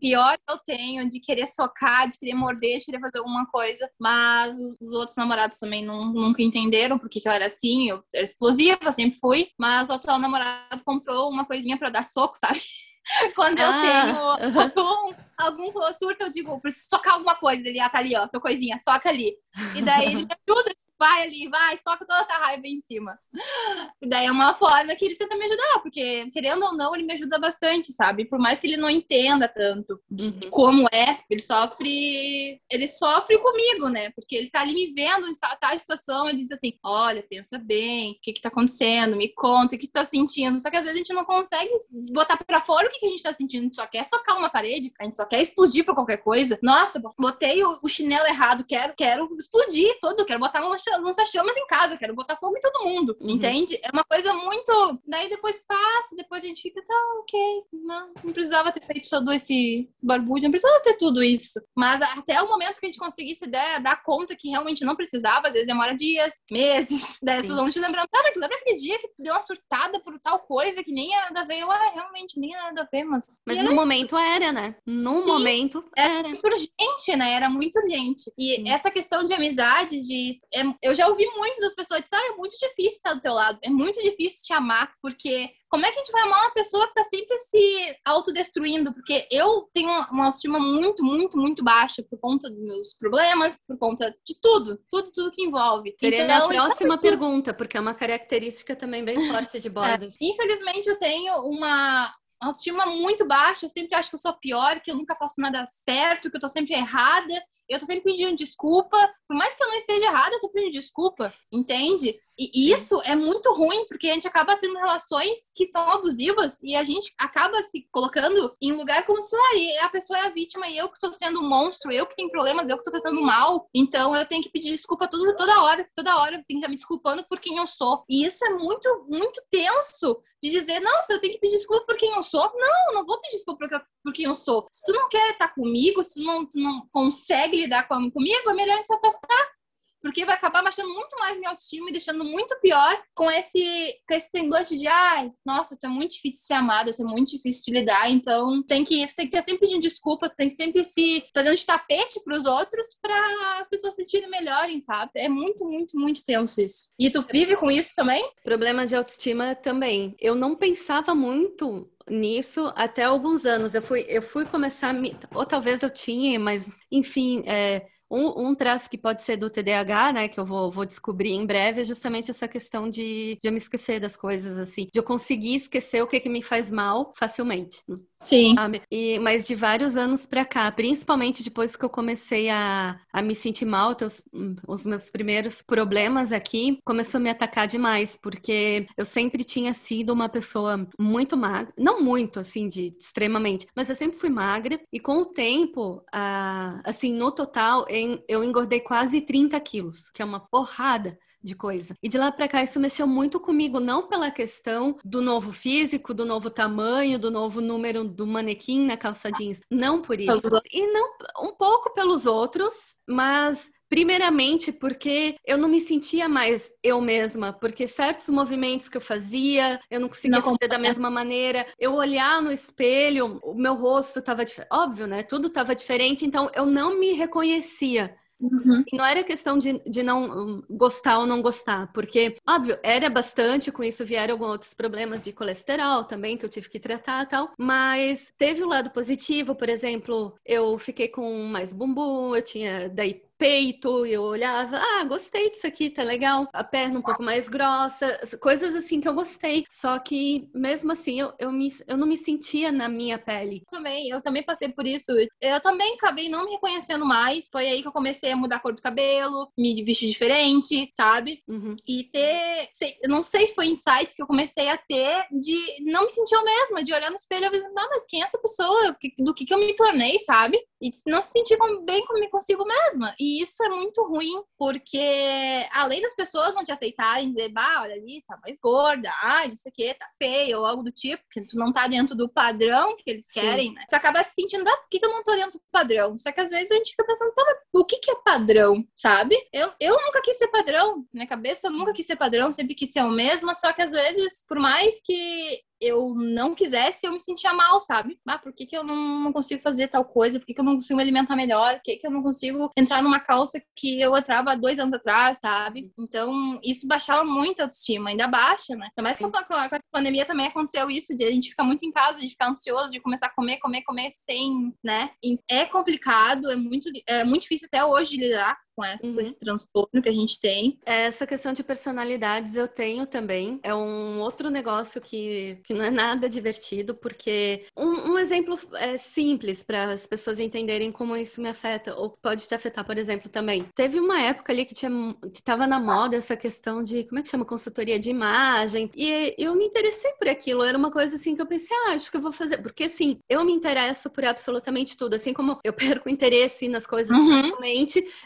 Speaker 2: Pior eu tenho, de querer socar, de querer morder, de querer fazer alguma coisa. Mas os, os outros namorados também não, nunca entenderam porque que eu era assim. Eu era explosiva, sempre fui. Mas o atual namorado comprou uma coisinha para dar soco, sabe? Quando eu ah, tenho algum, algum surto, eu digo, preciso socar alguma coisa. Ele, ah, tá ali, ó, tua coisinha, soca ali. E daí ele me ajuda, vai ali, vai, toca toda a tua raiva em cima. E daí é uma forma que ele tenta me ajudar, porque, querendo ou não, ele me ajuda bastante, sabe? Por mais que ele não entenda tanto de uhum. como é, ele sofre. Ele sofre comigo, né? Porque ele tá ali me vendo em tal situação, ele diz assim: olha, pensa bem, o que que tá acontecendo, me conta, o que, que tá sentindo. Só que às vezes a gente não consegue botar pra fora o que, que a gente tá sentindo, a gente só quer socar uma parede, a gente só quer explodir por qualquer coisa. Nossa, botei o, o chinelo errado, quero, quero explodir todo, quero botar uma lança-chamas em casa, quero botar fogo em todo mundo, uhum. entende? É uma coisa muito. Daí depois passa, depois a gente fica, tá, ok, não, não precisava ter feito todo esse, esse barbudo, não precisava ter tudo isso. Mas até o momento que a gente conseguisse dar, dar conta que realmente não precisava, às vezes demora dias, meses, daí as pessoas vão te lembrando, tá, mas lembra aquele dia que deu uma surtada por tal coisa que nem era nada a ver? Eu, ah, realmente, nem era nada a ver, mas.
Speaker 1: Mas no isso. momento era, né? No Sim, momento era. Era
Speaker 2: muito urgente, né? Era muito urgente. E Sim. essa questão de amizade, de. É, eu já ouvi muito das pessoas dizer, ah, é muito difícil estar do teu lado, é muito difícil te amar, porque como é que a gente vai amar uma pessoa que tá sempre se autodestruindo? Porque eu tenho uma autoestima muito, muito, muito baixa por conta dos meus problemas, por conta de tudo, tudo, tudo que envolve.
Speaker 1: Seria então, a próxima pergunta, porque é uma característica também bem forte de borda.
Speaker 2: É. Infelizmente, eu tenho uma autoestima muito baixa, eu sempre acho que eu sou pior, que eu nunca faço nada certo, que eu tô sempre errada. Eu tô sempre pedindo desculpa. Por mais que eu não esteja errada, eu tô pedindo desculpa, entende? E isso é muito ruim, porque a gente acaba tendo relações que são abusivas e a gente acaba se colocando em lugar como se ah, a pessoa é a vítima e eu que estou sendo um monstro, eu que tenho problemas, eu que estou tratando mal. Então eu tenho que pedir desculpa toda, toda hora, toda hora, eu tenho que estar me desculpando por quem eu sou. E isso é muito, muito tenso de dizer, nossa, eu tenho que pedir desculpa por quem eu sou. Não, não vou pedir desculpa por, por quem eu sou. Se tu não quer estar comigo, se tu não, tu não consegue lidar com, comigo, é melhor se afastar porque vai acabar baixando muito mais minha autoestima e deixando muito pior com esse, com esse semblante de ai, nossa, tu é muito difícil de ser amado, tu é muito difícil de lidar, então tem que, tem que ter sempre pedindo desculpa, tem que sempre se fazendo de tapete pros outros para as pessoas se sentirem melhorem, sabe? É muito, muito, muito tenso isso. E tu vive com isso também?
Speaker 1: Problema de autoestima também. Eu não pensava muito nisso até alguns anos. Eu fui, eu fui começar, ou talvez eu tinha, mas enfim, é, um, um, traço que pode ser do TDAH, né, que eu vou, vou descobrir em breve, é justamente essa questão de, de eu me esquecer das coisas, assim, de eu conseguir esquecer o que, que me faz mal facilmente.
Speaker 2: Sim.
Speaker 1: Sabe? E, mas de vários anos pra cá, principalmente depois que eu comecei a, a me sentir mal, os, os meus primeiros problemas aqui, começou a me atacar demais, porque eu sempre tinha sido uma pessoa muito magra, não muito, assim, de extremamente, mas eu sempre fui magra, e com o tempo, a, assim, no total, eu engordei quase 30 quilos, que é uma porrada de coisa. E de lá para cá isso mexeu muito comigo, não pela questão do novo físico, do novo tamanho, do novo número do manequim na calça jeans, não por isso. E não um pouco pelos outros, mas Primeiramente, porque eu não me sentia mais eu mesma, porque certos movimentos que eu fazia, eu não conseguia não fazer da mesma maneira. Eu olhar no espelho, o meu rosto estava óbvio, né? Tudo estava diferente, então eu não me reconhecia. Uhum. Não era questão de, de não hum, gostar ou não gostar, porque, óbvio, era bastante, com isso vieram alguns outros problemas de colesterol também, que eu tive que tratar tal, mas teve o lado positivo, por exemplo, eu fiquei com mais bumbum, eu tinha daí peito, eu olhava, ah, gostei disso aqui, tá legal. A perna um pouco mais grossa, coisas assim que eu gostei. Só que, mesmo assim, eu, eu, me, eu não me sentia na minha pele.
Speaker 2: Também, eu também passei por isso. Eu também acabei não me reconhecendo mais. Foi aí que eu comecei a mudar a cor do cabelo, me vestir diferente, sabe? Uhum. E ter. Sei, não sei se foi insight que eu comecei a ter de não me sentir eu mesma, de olhar no espelho e pensar, ah, mas quem é essa pessoa? Do que, que eu me tornei, sabe? E não se sentir bem comigo consigo mesma. E isso é muito ruim, porque além das pessoas não te aceitarem, dizer, bah, olha ali, tá mais gorda, ai, não sei o que, tá feia, ou algo do tipo, que tu não tá dentro do padrão que eles querem, Sim. né? Tu acaba se sentindo, ah, por que, que eu não tô dentro do padrão? Só que às vezes a gente fica pensando, tá, mas o que, que é padrão, sabe? Eu, eu nunca quis ser padrão, minha cabeça nunca quis ser padrão, sempre quis ser o mesmo, só que às vezes, por mais que eu não quisesse, eu me sentia mal, sabe? Ah, por que, que eu não, não consigo fazer tal coisa? Por que, que eu não consigo me alimentar melhor? Por que, que eu não consigo entrar numa calça que eu entrava dois anos atrás, sabe? Então, isso baixava muito a autoestima, ainda baixa, né? Ainda mais com a, com a pandemia também aconteceu isso, de a gente ficar muito em casa, de ficar ansioso, de começar a comer, comer, comer sem, né? E é complicado, é muito, é muito difícil até hoje lidar com, essa, uhum. com esse transtorno que a gente tem.
Speaker 1: Essa questão de personalidades eu tenho também. É um outro negócio que, que não é nada divertido, porque um, um exemplo é simples para as pessoas entenderem como isso me afeta, ou pode te afetar, por exemplo, também. Teve uma época ali que tinha que estava na moda essa questão de, como é que chama? Consultoria de imagem. E eu me interessei por aquilo. Era uma coisa assim que eu pensei, ah, acho que eu vou fazer. Porque assim, eu me interesso por absolutamente tudo. Assim como eu perco interesse nas coisas uhum.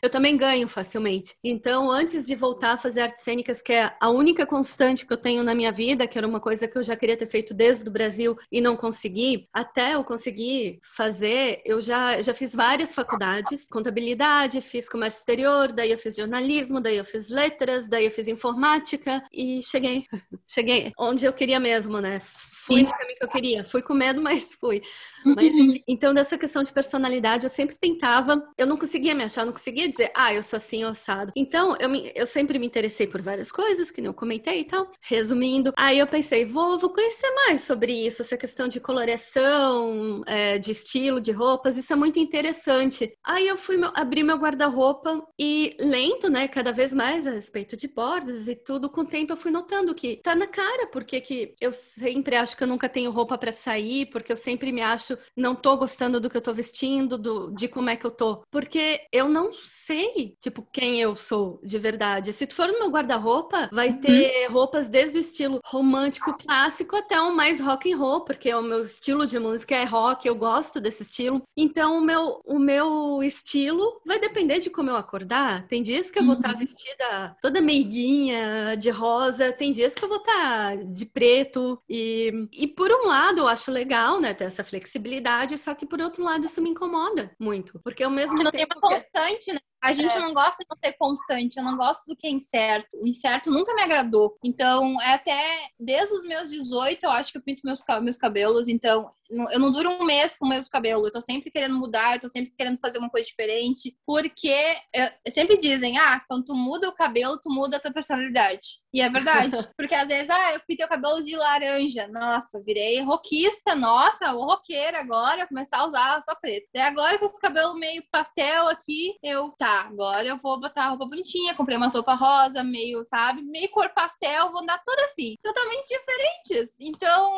Speaker 1: eu também ganho facilmente. Então, antes de voltar a fazer artes cênicas, que é a única constante que eu tenho na minha vida, que era uma coisa que eu já queria ter feito desde o Brasil e não consegui, até eu conseguir fazer, eu já, já fiz várias faculdades, contabilidade, fiz comércio exterior, daí eu fiz jornalismo, daí eu fiz letras, daí eu fiz informática e cheguei, cheguei onde eu queria mesmo, né? Fui no caminho que eu queria. Fui com medo, mas fui. Mas, uhum. então, dessa questão de personalidade, eu sempre tentava, eu não conseguia me achar, eu não conseguia dizer, ah, eu sou assim, ossado. Então, eu, me, eu sempre me interessei por várias coisas, que não comentei e tal. Resumindo, aí eu pensei, vou, vou conhecer mais sobre isso, essa questão de coloração, é, de estilo, de roupas, isso é muito interessante. Aí eu fui abrir meu guarda-roupa e lendo, né, cada vez mais a respeito de bordas e tudo, com o tempo eu fui notando que tá na cara, porque que eu sempre acho acho que eu nunca tenho roupa para sair, porque eu sempre me acho não tô gostando do que eu tô vestindo, do, de como é que eu tô. Porque eu não sei, tipo, quem eu sou de verdade. Se tu for no meu guarda-roupa, vai uhum. ter roupas desde o estilo romântico clássico até o mais rock and roll, porque o meu estilo de música é rock, eu gosto desse estilo. Então, o meu, o meu estilo vai depender de como eu acordar. Tem dias que eu vou estar tá uhum. vestida toda meiguinha, de rosa, tem dias que eu vou estar tá de preto. E, e por um lado, eu acho legal, né, ter essa flexibilidade, só que por outro lado, isso me incomoda muito. Porque ao mesmo
Speaker 2: não
Speaker 1: tempo.
Speaker 2: Tem uma constante, né? A gente é. não gosta de não ter constante, eu não gosto do que é incerto. O incerto nunca me agradou. Então, é até desde os meus 18, eu acho que eu pinto meus, meus cabelos. Então, eu não duro um mês com o mesmo cabelo. Eu tô sempre querendo mudar, eu tô sempre querendo fazer uma coisa diferente. Porque eu, sempre dizem, ah, quando tu muda o cabelo, tu muda a tua personalidade. E é verdade. Porque às vezes, ah, eu pintei o cabelo de laranja. Nossa, virei roquista. Nossa, o roqueira agora, eu começar a usar só preto. E agora com esse cabelo meio pastel aqui, eu, tá, agora eu vou botar a roupa bonitinha. Comprei uma roupa rosa, meio, sabe, meio cor pastel, vou andar toda assim. Totalmente diferentes. Então,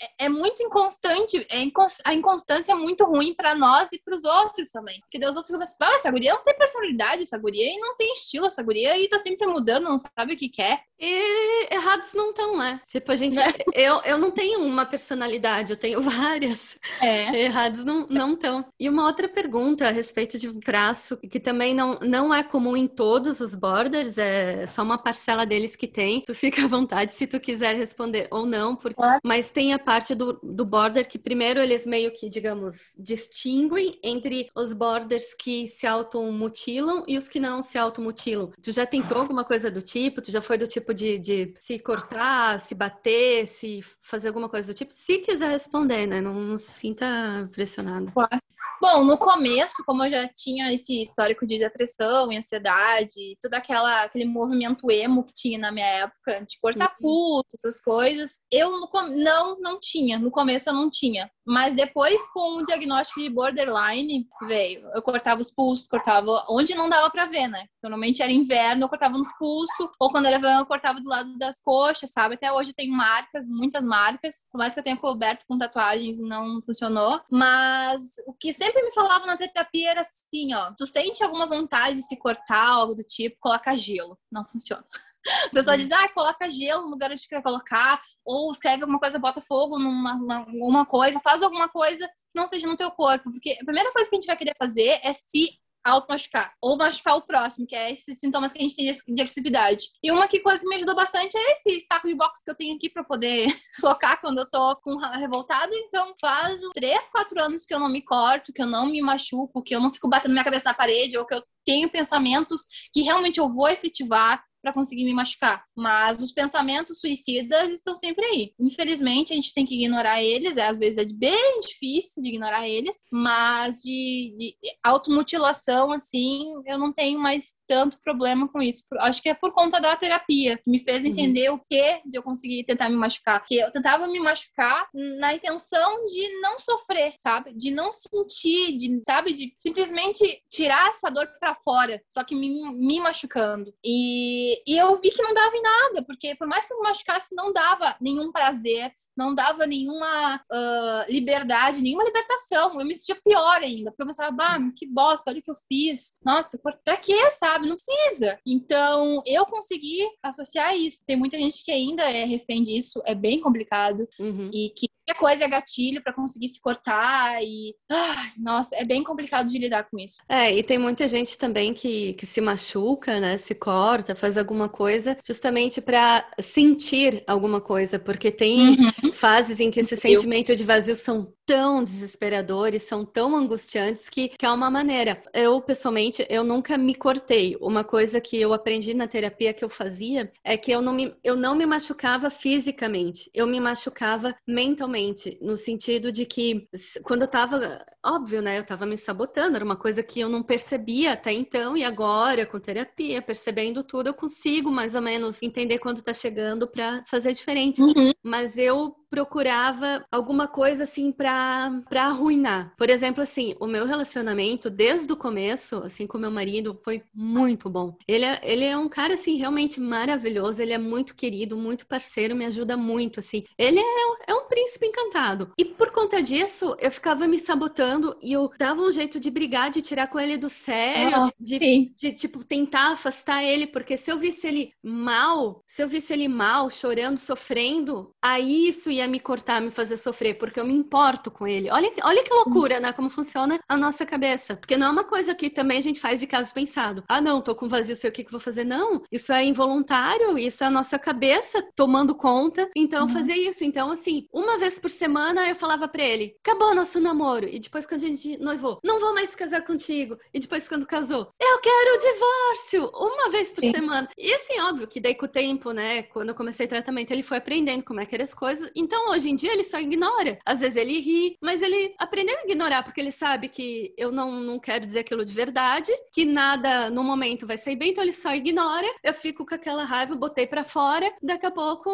Speaker 2: é, é muito inconstante. É incons a inconstância é muito ruim para nós e para os outros também. Porque Deus outros ficam assim, ah, essa guria não tem personalidade, essa guria e não tem estilo, essa guria e tá sempre mudando, não sabe o que quer.
Speaker 1: E errados não estão, né? Tipo, a gente. Né? Eu, eu não tenho uma personalidade, eu tenho várias. É. Errados não estão. E uma outra pergunta a respeito de um traço que também não, não é comum em todos os borders, é só uma parcela deles que tem. Tu fica à vontade se tu quiser responder ou não, porque... mas tem a parte do, do border que primeiro eles meio que, digamos, distinguem entre os borders que se automutilam e os que não se automutilam. Tu já tentou alguma coisa do tipo? Tu já foi do tipo de, de se cortar, se bater, se fazer alguma coisa do tipo? Se quiser responder, né? Não, não se sinta pressionada.
Speaker 2: Claro. Bom, no começo, como eu já tinha esse histórico de depressão e ansiedade, todo aquela, aquele movimento emo que tinha na minha época, de cortar uhum. puto, essas coisas, eu no, não, não tinha. No começo eu não tinha. Mas depois, com o diagnóstico de borderline, veio. Eu cortava os pulsos, cortava onde não dava pra ver, né? Normalmente era inverno, eu cortava nos pulsos, ou quando era verão, eu cortava do lado das coxas, sabe? Até hoje tenho marcas, muitas marcas, por mais que eu tenha coberto com tatuagens, não funcionou. Mas o que sempre me falavam na terapia era assim, ó, tu sente alguma vontade de se cortar, algo do tipo, coloca gelo. Não funciona. As pessoas uhum. dizem, ah, coloca gelo no lugar de querer colocar, ou escreve alguma coisa, bota fogo numa uma coisa, faz alguma coisa não seja no teu corpo, porque a primeira coisa que a gente vai querer fazer é se auto-machucar. Ou machucar o próximo, que é esses sintomas que a gente tem de agressividade. E uma que coisa que me ajudou bastante é esse saco de boxe que eu tenho aqui para poder socar quando eu tô com revoltada. Então, faz três, quatro anos que eu não me corto, que eu não me machuco, que eu não fico batendo minha cabeça na parede, ou que eu tenho pensamentos que realmente eu vou efetivar para conseguir me machucar. Mas os pensamentos suicidas estão sempre aí. Infelizmente, a gente tem que ignorar eles. É, às vezes é bem difícil de ignorar eles, mas de, de automutilação, assim, eu não tenho mais tanto problema com isso. Acho que é por conta da terapia, que me fez uhum. entender uhum. o que de eu conseguir tentar me machucar. Que eu tentava me machucar na intenção de não sofrer, sabe? De não sentir, de, sabe? De simplesmente tirar essa dor para fora, só que me, me machucando. E, e eu vi que não dava em nada, porque por mais que eu me machucasse, não dava nenhum prazer, não dava nenhuma uh, liberdade, nenhuma libertação. Eu me sentia pior ainda, porque eu pensava, bah, que bosta, olha o que eu fiz. Nossa, pra quê, sabe? Não precisa. Então, eu consegui associar isso. Tem muita gente que ainda é refém disso, é bem complicado. Uhum. E que qualquer coisa é gatilho para conseguir se cortar e ai, nossa, é bem complicado de lidar com isso.
Speaker 1: É, e tem muita gente também que, que se machuca, né, se corta, faz alguma coisa justamente para sentir alguma coisa, porque tem uhum. Fases em que esse sentimento de vazio são tão desesperadores, são tão angustiantes que, que é uma maneira. Eu, pessoalmente, eu nunca me cortei. Uma coisa que eu aprendi na terapia que eu fazia é que eu não me, eu não me machucava fisicamente, eu me machucava mentalmente, no sentido de que quando eu tava, óbvio, né, eu tava me sabotando, era uma coisa que eu não percebia até então, e agora, com terapia, percebendo tudo, eu consigo mais ou menos entender quando tá chegando para fazer diferente. Uhum. Mas eu procurava alguma coisa assim para para arruinar. Por exemplo, assim, o meu relacionamento desde o começo, assim com meu marido, foi muito bom. Ele é, ele é um cara assim realmente maravilhoso, ele é muito querido, muito parceiro, me ajuda muito assim. Ele é, é um príncipe encantado. E por conta disso, eu ficava me sabotando e eu dava um jeito de brigar, de tirar com ele do sério,
Speaker 2: Ah,
Speaker 1: de, de, de, tipo, tentar afastar ele, porque se eu visse ele mal, se eu visse ele mal, chorando, sofrendo, aí isso ia me cortar, me fazer sofrer, porque eu me importo com ele. Olha, que- olha que loucura, né? Como funciona a nossa cabeça. Porque não é uma coisa que também a gente faz de caso pensado. Ah, não, tô com vazio, sei o que, que vou fazer. Não, isso é involuntário, isso é a nossa cabeça tomando conta. Então,
Speaker 2: Uhum.
Speaker 1: fazia isso. Então, assim, uma vez por semana eu falava pra ele: acabou nosso namoro. E depois, quando a gente noivou, não vou mais casar contigo. E depois, quando casou, eu quero o divórcio. Uma vez por
Speaker 2: Sim.
Speaker 1: semana. E assim, óbvio que daí com o tempo, né? Quando eu comecei tratamento, ele foi aprendendo como é que eram as coisas. Então, hoje em dia, ele só ignora. Às vezes ele ri, mas ele aprendeu a ignorar, porque ele sabe que eu não, não quero dizer aquilo de verdade, que nada no momento vai sair bem, então ele só ignora. Eu fico com aquela raiva, botei pra fora, daqui a pouco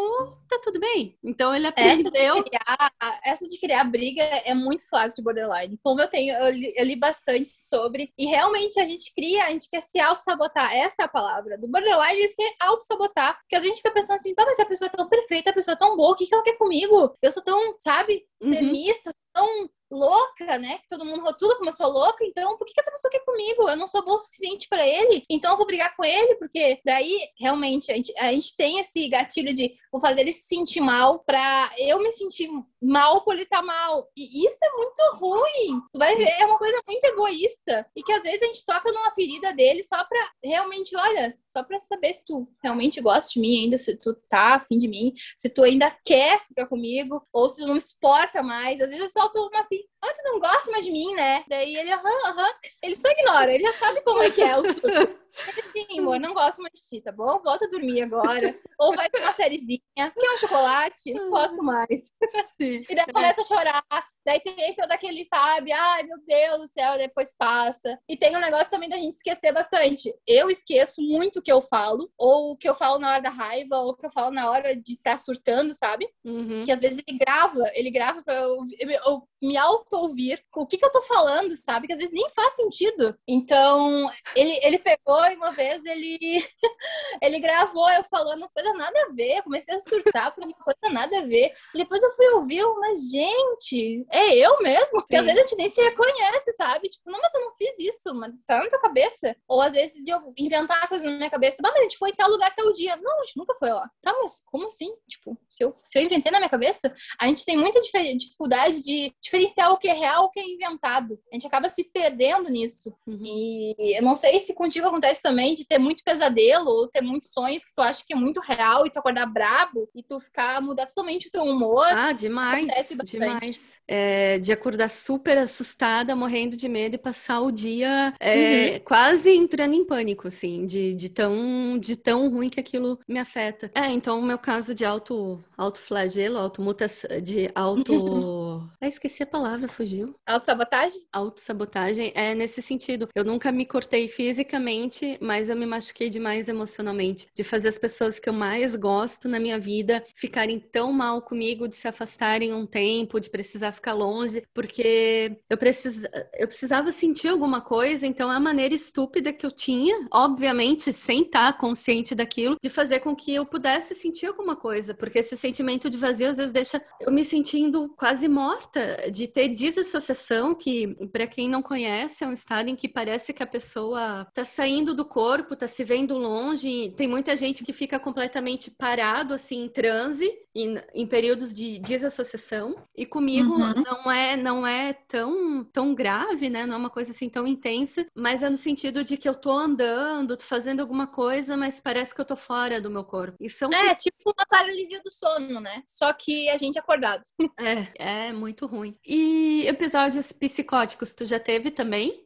Speaker 1: tá tudo bem. Então ele aprendeu.
Speaker 2: criar, essa de criar briga é muito clássico de borderline. Como eu tenho, eu li, eu li bastante sobre, e realmente a gente cria, a gente quer se auto-sabotar. Essa é a palavra. Do borderline, eles querem auto-sabotar. Porque a gente fica pensando assim, pá, mas a pessoa é tão perfeita, a pessoa é tão boa, o que, que ela quer comigo? Eu sou tão, sabe,
Speaker 1: Uhum.
Speaker 2: extremista, tão louca, né? Que todo mundo rotula como eu sou louca, então por que, essa pessoa quer comigo? Eu não sou boa o suficiente pra ele, então eu vou brigar com ele, porque daí realmente a gente, a gente tem esse gatilho de vou fazer ele se sentir mal pra eu me sentir mal por ele tá mal. E isso é muito ruim. Tu vai ver, é uma coisa muito egoísta. E que às vezes a gente toca numa ferida dele só pra realmente, olha, só pra saber se tu realmente gosta de mim ainda, se tu tá afim de mim, se tu ainda quer ficar comigo, ou se tu não me suporta mais. Às vezes eu solto uma assim, healthy ah, tu não gosta mais de mim, né? Daí ele, aham, aham. Ele só ignora, ele já sabe como é que é o surto. Sim, amor, não gosto mais de ti, tá bom? Volta a dormir agora. Ou vai pra uma sériezinha. Quer um chocolate? Não gosto mais.
Speaker 1: Sim.
Speaker 2: E daí começa a chorar. Daí tem todo aquele, sabe? Ai, meu Deus do céu, depois passa. E tem um negócio também da gente esquecer bastante. Eu esqueço muito o que eu falo, ou o que eu falo na hora da raiva, ou o que eu falo na hora de estar surtando, sabe?
Speaker 1: Uhum.
Speaker 2: Que às vezes ele grava, ele grava pra eu, eu, eu me auto-ouvir o que, que eu tô falando, sabe? Que às vezes nem faz sentido. Então, ele, ele pegou e uma vez ele, ele gravou eu falando as coisas nada a ver. Eu comecei a surtar por uma coisa nada a ver. E depois eu fui ouvir, mas gente, é eu mesmo? Porque às
Speaker 1: Sim.
Speaker 2: vezes a gente nem se reconhece, sabe? Tipo, não, mas eu não fiz isso, mas tá na tua cabeça. Ou às vezes de eu inventar uma coisa na minha cabeça, mas a gente foi em tal lugar tal dia. Não, a gente nunca foi lá. Tá, mas como assim? Tipo, se eu, se eu inventei na minha cabeça, a gente tem muita dificuldade de diferenciar o que é real e o que é inventado. A gente acaba se perdendo nisso.
Speaker 1: Uhum.
Speaker 2: E eu não sei se contigo acontece também de ter muito pesadelo ou ter muitos sonhos que tu acha que é muito real e tu acordar brabo e tu ficar, mudar totalmente o teu humor.
Speaker 1: Ah, demais,
Speaker 2: Acontece bastante.
Speaker 1: demais. É, de acordar super assustada, morrendo de medo e passar o dia é, quase entrando em pânico, assim, de, de, tão, de tão ruim que aquilo me afeta. É, então o meu caso de auto, autoflagelo, automutação, de auto... ah, esqueci a palavra, fugiu.
Speaker 2: Autossabotagem?
Speaker 1: Autossabotagem é nesse sentido. Eu nunca me cortei fisicamente, mas eu me machuquei demais emocionalmente. De fazer as pessoas que eu mais gosto na minha vida ficarem tão mal comigo, de se afastarem um tempo, de precisar ficar longe, porque eu, precis... eu precisava sentir alguma coisa, então é a maneira estúpida que eu tinha, obviamente, sem estar consciente daquilo, de fazer com que eu pudesse sentir alguma coisa, porque esse sentimento de vazio às vezes deixa eu me sentindo quase morta, de ter desassociação, que para quem não conhece, é um estado em que parece que a pessoa tá saindo do corpo, tá se vendo longe. Tem muita gente que fica completamente parado, assim, em transe, em, em períodos de desassociação. E comigo
Speaker 2: Uhum.
Speaker 1: não é não é tão, tão grave, né? Não é uma coisa assim tão intensa, mas é no sentido de que eu tô andando, tô fazendo alguma coisa, mas parece que eu tô fora do meu corpo. Isso é um
Speaker 2: É, tipo uma paralisia do sono, né? Só que a gente acordado.
Speaker 1: É, é muito ruim. E episódios psicóticos, tu já teve também?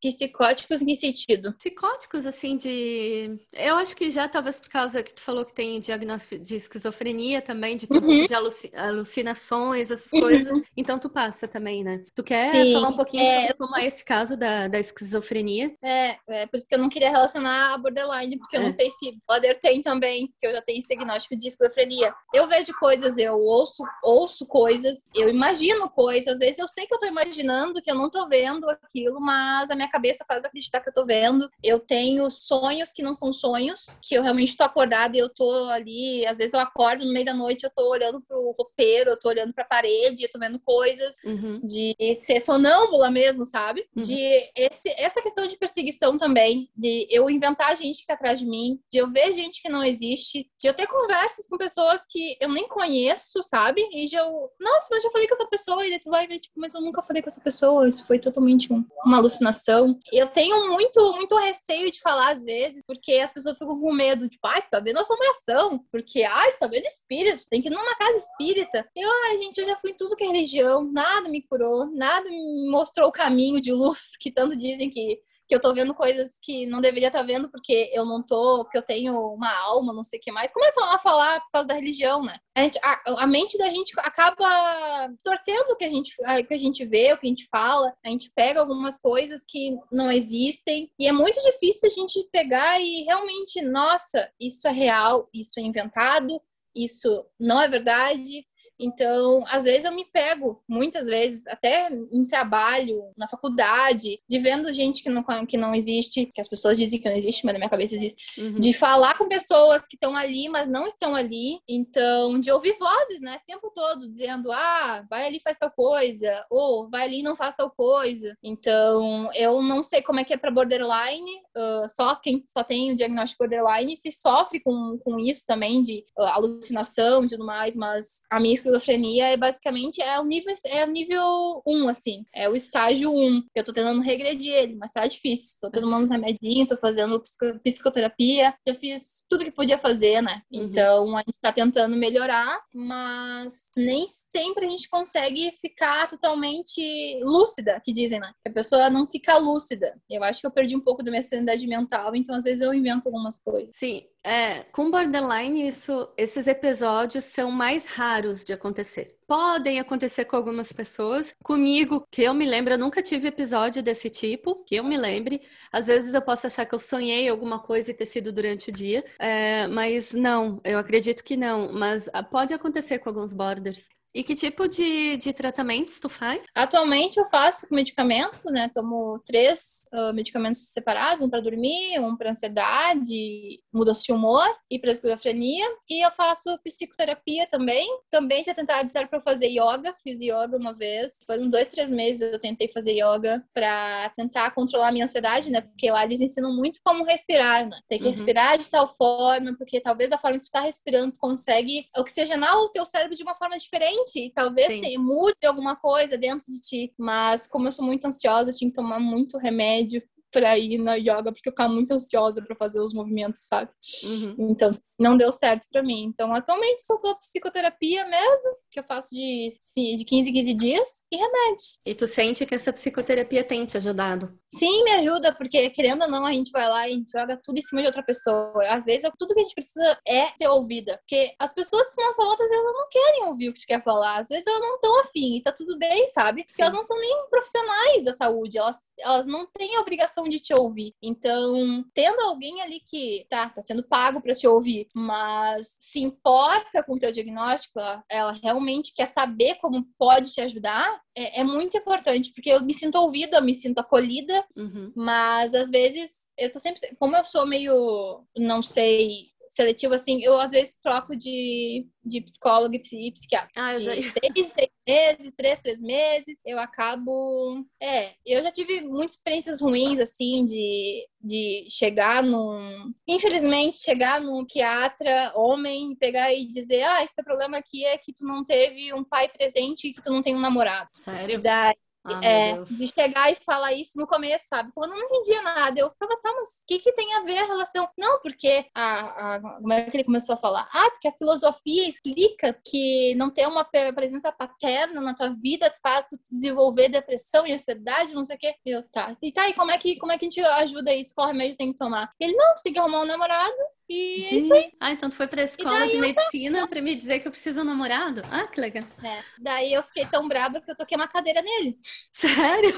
Speaker 2: Psicóticos em que sentido?
Speaker 1: Psicóticos, assim, de. Eu acho que já, talvez por causa que tu falou que tem diagnóstico de esquizofrenia também, de, um
Speaker 2: Uhum.
Speaker 1: de aluci- alucinações, essas coisas. Então tu passa também, né? Tu quer
Speaker 2: Sim,
Speaker 1: falar um pouquinho
Speaker 2: é,
Speaker 1: sobre como é esse caso da, da esquizofrenia?
Speaker 2: É, é por isso que eu não queria relacionar a borderline, porque eu
Speaker 1: É.
Speaker 2: não sei se border tem também, porque eu já tenho esse diagnóstico de esquizofrenia. Eu vejo coisas, eu ouço, ouço coisas, eu imagino coisas, às vezes eu sei que eu tô imaginando, que eu não tô vendo aquilo, mas a minha cabeça faz acreditar que eu tô vendo. Eu tenho sonhos que não são sonhos, que eu realmente tô acordada e eu tô ali, às vezes eu acordo no meio da noite, eu tô olhando pro roupeiro, eu tô olhando pra parede, eu tô vendo coisas, uhum. de ser sonâmbula mesmo, sabe? Uhum. De esse, essa questão de perseguição também, de eu inventar gente que tá atrás de mim, de eu ver gente que não existe, de eu ter conversas com pessoas que eu nem conheço, sabe? E de eu, nossa, mas eu já falei com essa pessoa, e tu vai ver, tipo, mas eu nunca falei com essa pessoa, isso foi totalmente um, uma alucinação. Eu tenho muito, muito receio de falar às vezes, porque as pessoas ficam com medo, tipo, ai, tá vendo assombração, porque, ai, você tá vendo espírito, tem que ir numa casa espírita. Eu, ai, gente, eu já fui em tudo que é religião, nada me curou, nada me mostrou o caminho de luz que tanto dizem que que eu tô vendo coisas que não deveria estar tá vendo porque eu não tô, porque eu tenho uma alma, não sei o que mais. Começam a falar por causa da religião, né? A, gente, a, a mente da gente acaba torcendo o que a gente, o que a gente vê, o que a gente fala. A gente pega algumas coisas que não existem e é muito difícil a gente pegar e realmente, nossa, isso é real, isso é inventado, isso não é verdade. Então, às vezes eu me pego, muitas vezes, até em trabalho, na faculdade, de vendo gente que não, que não existe, que as pessoas dizem que não existe, mas na minha cabeça existe, uhum. de falar com pessoas que estão ali, mas não estão ali. Então, de ouvir vozes, né, o tempo todo, dizendo, ah, vai ali faz tal coisa, ou vai ali e não faz tal coisa. Então, eu não sei como é que é para borderline, uh, só quem só tem o diagnóstico borderline se sofre com, com isso também, de uh, alucinação e tudo mais, mas a minha esquizofrenia é basicamente é o nível é o nível 1, assim, é o estágio 1. Eu tô tentando regredir ele, mas tá difícil. Tô tomando uns remedinhos, tô fazendo psicoterapia, já fiz tudo que podia fazer, né? Uhum. Então a gente tá tentando melhorar, mas nem sempre a gente consegue ficar totalmente lúcida, que dizem, né? A pessoa não fica lúcida. Eu acho que eu perdi um pouco da minha sanidade mental, então às vezes eu invento algumas coisas.
Speaker 1: Sim, é, com borderline, isso, esses episódios são mais raros de acontecer. Podem acontecer com algumas pessoas. Comigo, que eu me lembro, eu nunca tive episódio desse tipo, que eu me lembre. Às vezes eu posso achar que eu sonhei alguma coisa e ter sido durante o dia, é, mas não, eu acredito que não. Mas ah, pode acontecer com alguns borders. E que tipo de, de tratamentos tu faz?
Speaker 2: Atualmente eu faço com medicamentos, né? Tomo três uh, medicamentos separados, um para dormir, um para ansiedade, mudança de humor e para esquizofrenia. E eu faço psicoterapia também. Também já tentado dizer para fazer yoga. Fiz yoga uma vez. Foi uns dois, três meses eu tentei fazer yoga para tentar controlar a minha ansiedade, né? Porque lá eles ensinam muito como respirar, né? Tem que uhum. respirar de tal forma, porque talvez a forma que tu tá respirando tu consegue oxigenar o teu cérebro de uma forma diferente diferente, talvez tenha, mude alguma coisa dentro de ti, mas como eu sou muito ansiosa, eu tinha que tomar muito remédio para ir na yoga, porque eu ficava muito ansiosa para fazer os movimentos, sabe? Uhum. Então, não deu certo para mim. Então, atualmente, só tô psicoterapia mesmo, que eu faço de, sim, de 15 em 15 dias, e remédios.
Speaker 1: E tu sente que essa psicoterapia tem te ajudado?
Speaker 2: Sim, me ajuda, porque querendo ou não, a gente vai lá e joga tudo em cima de outra pessoa. Às vezes, tudo que a gente precisa é ser ouvida. Porque as pessoas que não são outras, elas não querem ouvir o que tu quer falar. Às vezes, elas não estão afim, e tá tudo bem, sabe? Porque Sim. elas não são nem profissionais da saúde, elas, elas não têm a obrigação de te ouvir. Então, tendo alguém ali que tá, tá sendo pago para te ouvir, mas se importa com o teu diagnóstico, ela, ela realmente quer saber como pode te ajudar, é, é, muito importante, porque eu me sinto ouvida, eu me sinto acolhida, uhum. mas às vezes eu tô sempre, como eu sou meio, não sei, seletivo, assim, eu às vezes troco de, de psicólogo e psiquiatra.
Speaker 1: Ah, eu já...
Speaker 2: Seis, seis meses, três, três meses, eu acabo... É, eu já tive muitas experiências ruins, assim, de, de chegar num... Infelizmente, chegar num psiquiatra, homem, pegar e dizer, ah, esse problema aqui é que tu não teve um pai presente e que tu não tem um namorado.
Speaker 1: Sério?
Speaker 2: E daí, ah, é, de chegar e falar isso no começo, sabe? Quando eu não entendia nada, eu ficava, tá, mas o que, que tem a ver a relação? Não, porque a, a, como é que ele começou a falar? Ah, porque a filosofia explica que não ter uma presença paterna na tua vida faz tu desenvolver depressão e ansiedade, não sei o quê. Eu, tá. E tá, e como é que, como é que a gente ajuda isso? Qual remédio tem que tomar? Ele, não, tu tem que arrumar um namorado e Sim. é isso aí.
Speaker 1: Ah, então tu foi pra escola de medicina eu... pra me dizer que eu preciso de um namorado? Ah, que legal.
Speaker 2: É. Daí eu fiquei tão brava que eu toquei uma cadeira nele.
Speaker 1: Sério?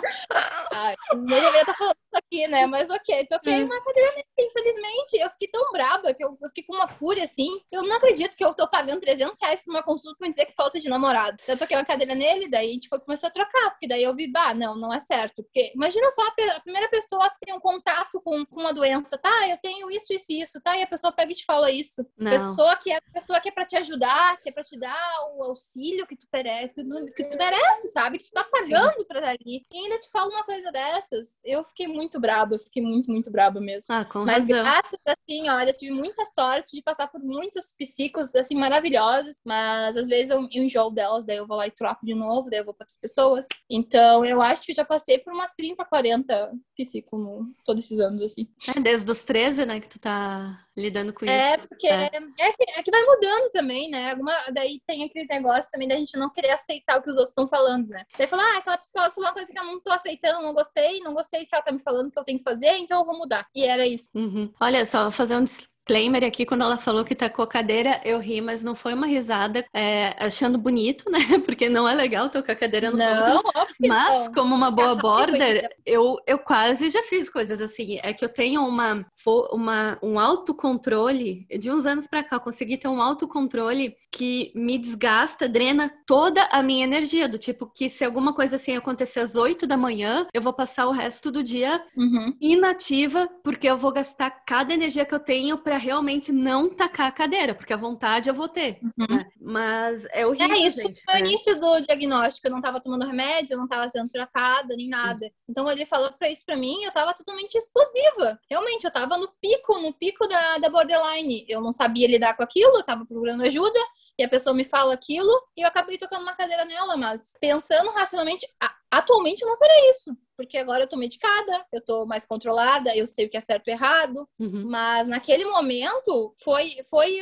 Speaker 2: Ai, não deveria estar falando isso aqui, né? Mas ok, toquei uma cadeira nele, infelizmente. Eu fiquei tão braba que eu, eu fiquei com uma fúria assim. Eu não acredito que eu tô pagando 300 reais por uma consulta pra me dizer que falta de namorado. Eu toquei uma cadeira nele, daí a gente foi, começou a trocar, porque daí eu vi, bah, não, não é certo. Porque imagina só a, a primeira pessoa que tem um contato com, com uma doença, tá? Eu tenho isso, isso, isso, tá? E a pessoa pega e te fala isso. Não. Pessoa que é pessoa que é pra te ajudar, que é pra te dar o auxílio que tu merece, que tu, que tu merece, sabe? Que tu tá pagando Sim. pra estar ali. E ainda te fala uma coisa dessas. Eu fiquei muito braba, eu fiquei muito, muito braba mesmo.
Speaker 1: Ah, com
Speaker 2: Mas
Speaker 1: razão.
Speaker 2: graças, assim, olha, tive muita sorte de passar por muitos psicos, assim, maravilhosos. Mas às vezes eu, eu enjoo delas, daí eu vou lá e troco de novo, daí eu vou para outras pessoas. Então eu acho que eu já passei por umas 30, 40 psicos no, todos esses anos, assim.
Speaker 1: É, desde os 13, né, que tu tá lidando com
Speaker 2: é,
Speaker 1: isso.
Speaker 2: Porque é. É, que, é que vai mudando também, né? Alguma, daí tem aquele negócio também da gente não querer aceitar o que os outros estão falando, né? Daí falar, ah, aquela psicóloga falou uma coisa que eu não tô aceitando, não gostei, não gostei que ela tá me falando que eu tenho que fazer, então eu vou mudar. E era isso.
Speaker 1: Uhum. Olha, só fazer um disclaimer aqui, quando ela falou que tacou cadeira, eu ri, mas não foi uma risada é, achando bonito, né? Porque não é legal tocar cadeira no
Speaker 2: não.
Speaker 1: Mas, não. como uma boa border, eu, eu quase já fiz coisas assim. É que eu tenho uma, uma, um autocontrole, de uns anos pra cá, eu consegui ter um autocontrole que me desgasta, drena toda a minha energia. Do tipo que se alguma coisa assim acontecer às 8 da manhã, eu vou passar o resto do dia
Speaker 2: uhum.
Speaker 1: inativa, porque eu vou gastar cada energia que eu tenho pra para realmente não tacar a cadeira, porque a vontade eu vou ter. Uhum. Né? Mas é horrível.
Speaker 2: É isso,
Speaker 1: gente,
Speaker 2: no né? início do diagnóstico, eu não estava tomando remédio, eu não estava sendo tratada, nem nada. Uhum. Então, quando ele falou para isso para mim, eu estava totalmente explosiva. Realmente, eu estava no pico, no pico da, da borderline. Eu não sabia lidar com aquilo, eu estava procurando ajuda, e a pessoa me fala aquilo, e eu acabei tocando uma cadeira nela, mas pensando racionalmente, atualmente eu não faria isso porque agora eu tô medicada, eu tô mais controlada, eu sei o que é certo e errado,
Speaker 1: uhum.
Speaker 2: mas naquele momento foi, foi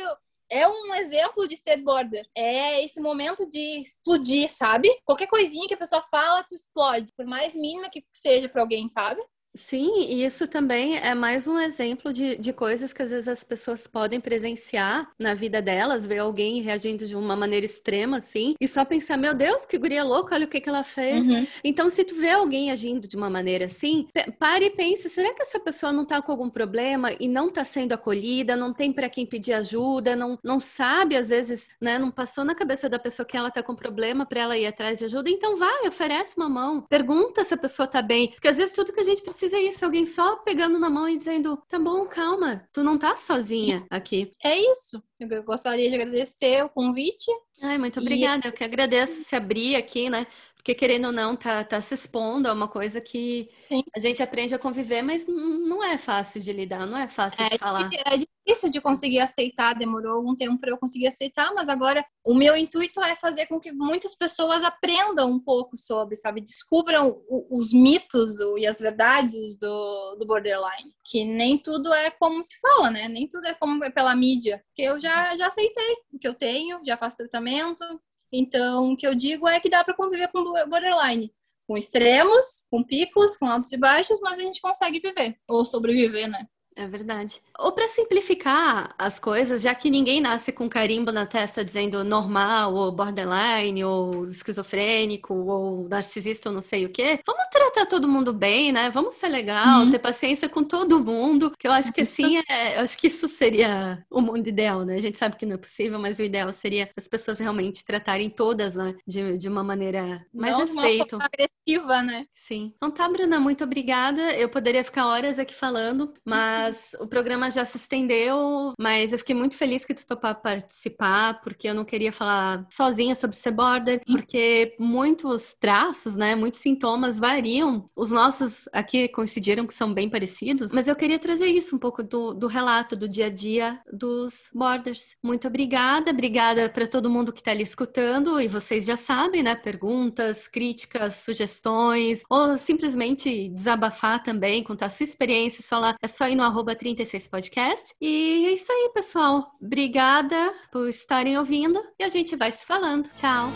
Speaker 2: é um exemplo de ser border. É esse momento de explodir, sabe? Qualquer coisinha que a pessoa fala, tu explode, por mais mínima que seja para alguém, sabe?
Speaker 1: Sim, e isso também é mais um exemplo de, de coisas que às vezes as pessoas podem presenciar na vida delas, ver alguém reagindo de uma maneira extrema, assim, e só pensar, meu Deus, que guria louca, olha o que, que ela fez.
Speaker 2: Uhum.
Speaker 1: Então, se tu vê alguém agindo de uma maneira assim, pare e pense, será que essa pessoa não tá com algum problema e não tá sendo acolhida, não tem para quem pedir ajuda, não, não sabe, às vezes, né, não passou na cabeça da pessoa que ela tá com problema para ela ir atrás de ajuda, então vai, oferece uma mão, pergunta se a pessoa tá bem, porque às vezes tudo que a gente precisa precisa isso, alguém só pegando na mão e dizendo: tá bom, calma, tu não tá sozinha aqui.
Speaker 2: É isso. Eu gostaria de agradecer o convite.
Speaker 1: Ai, muito obrigada. E... Eu que agradeço se abrir aqui, né? Porque querendo ou não, tá, tá se expondo a uma coisa que Sim. a gente aprende a conviver, mas não é fácil de lidar, não é fácil é, de falar.
Speaker 2: É difícil de conseguir aceitar, demorou algum tempo para eu conseguir aceitar, mas agora o meu intuito é fazer com que muitas pessoas aprendam um pouco sobre, sabe, descubram os mitos e as verdades do, do borderline, que nem tudo é como se fala, né? Nem tudo é como é pela mídia, que eu já já aceitei o que eu tenho, já faço tratamento, então o que eu digo é que dá para conviver com borderline com extremos, com picos, com altos e baixos, mas a gente consegue viver ou sobreviver, né?
Speaker 1: É verdade. Ou para simplificar as coisas, já que ninguém nasce com carimbo na testa dizendo normal, ou borderline, ou esquizofrênico, ou narcisista, ou não sei o quê, vamos tratar todo mundo bem, né? Vamos ser legal, uhum. ter paciência com todo mundo, que eu acho que assim, é, eu acho que isso seria o mundo ideal, né? A gente sabe que não é possível, mas o ideal seria as pessoas realmente tratarem todas, né? De, de uma maneira mais não respeito.
Speaker 2: Uma agressiva, né?
Speaker 1: Sim. Então tá, Bruna, muito obrigada. Eu poderia ficar horas aqui falando, mas mas o programa já se estendeu, mas eu fiquei muito feliz que tu topar participar, porque eu não queria falar sozinha sobre ser border, porque muitos traços, né, muitos sintomas variam. Os nossos aqui coincidiram que são bem parecidos, mas eu queria trazer isso um pouco do, do relato do dia a dia dos borders. Muito obrigada, obrigada para todo mundo que está ali escutando e vocês já sabem, né, perguntas, críticas, sugestões ou simplesmente desabafar também, contar sua experiência, lá, é só ir no arroba 36podcast. E é isso aí, pessoal. Obrigada por estarem ouvindo e a gente vai se falando. Tchau!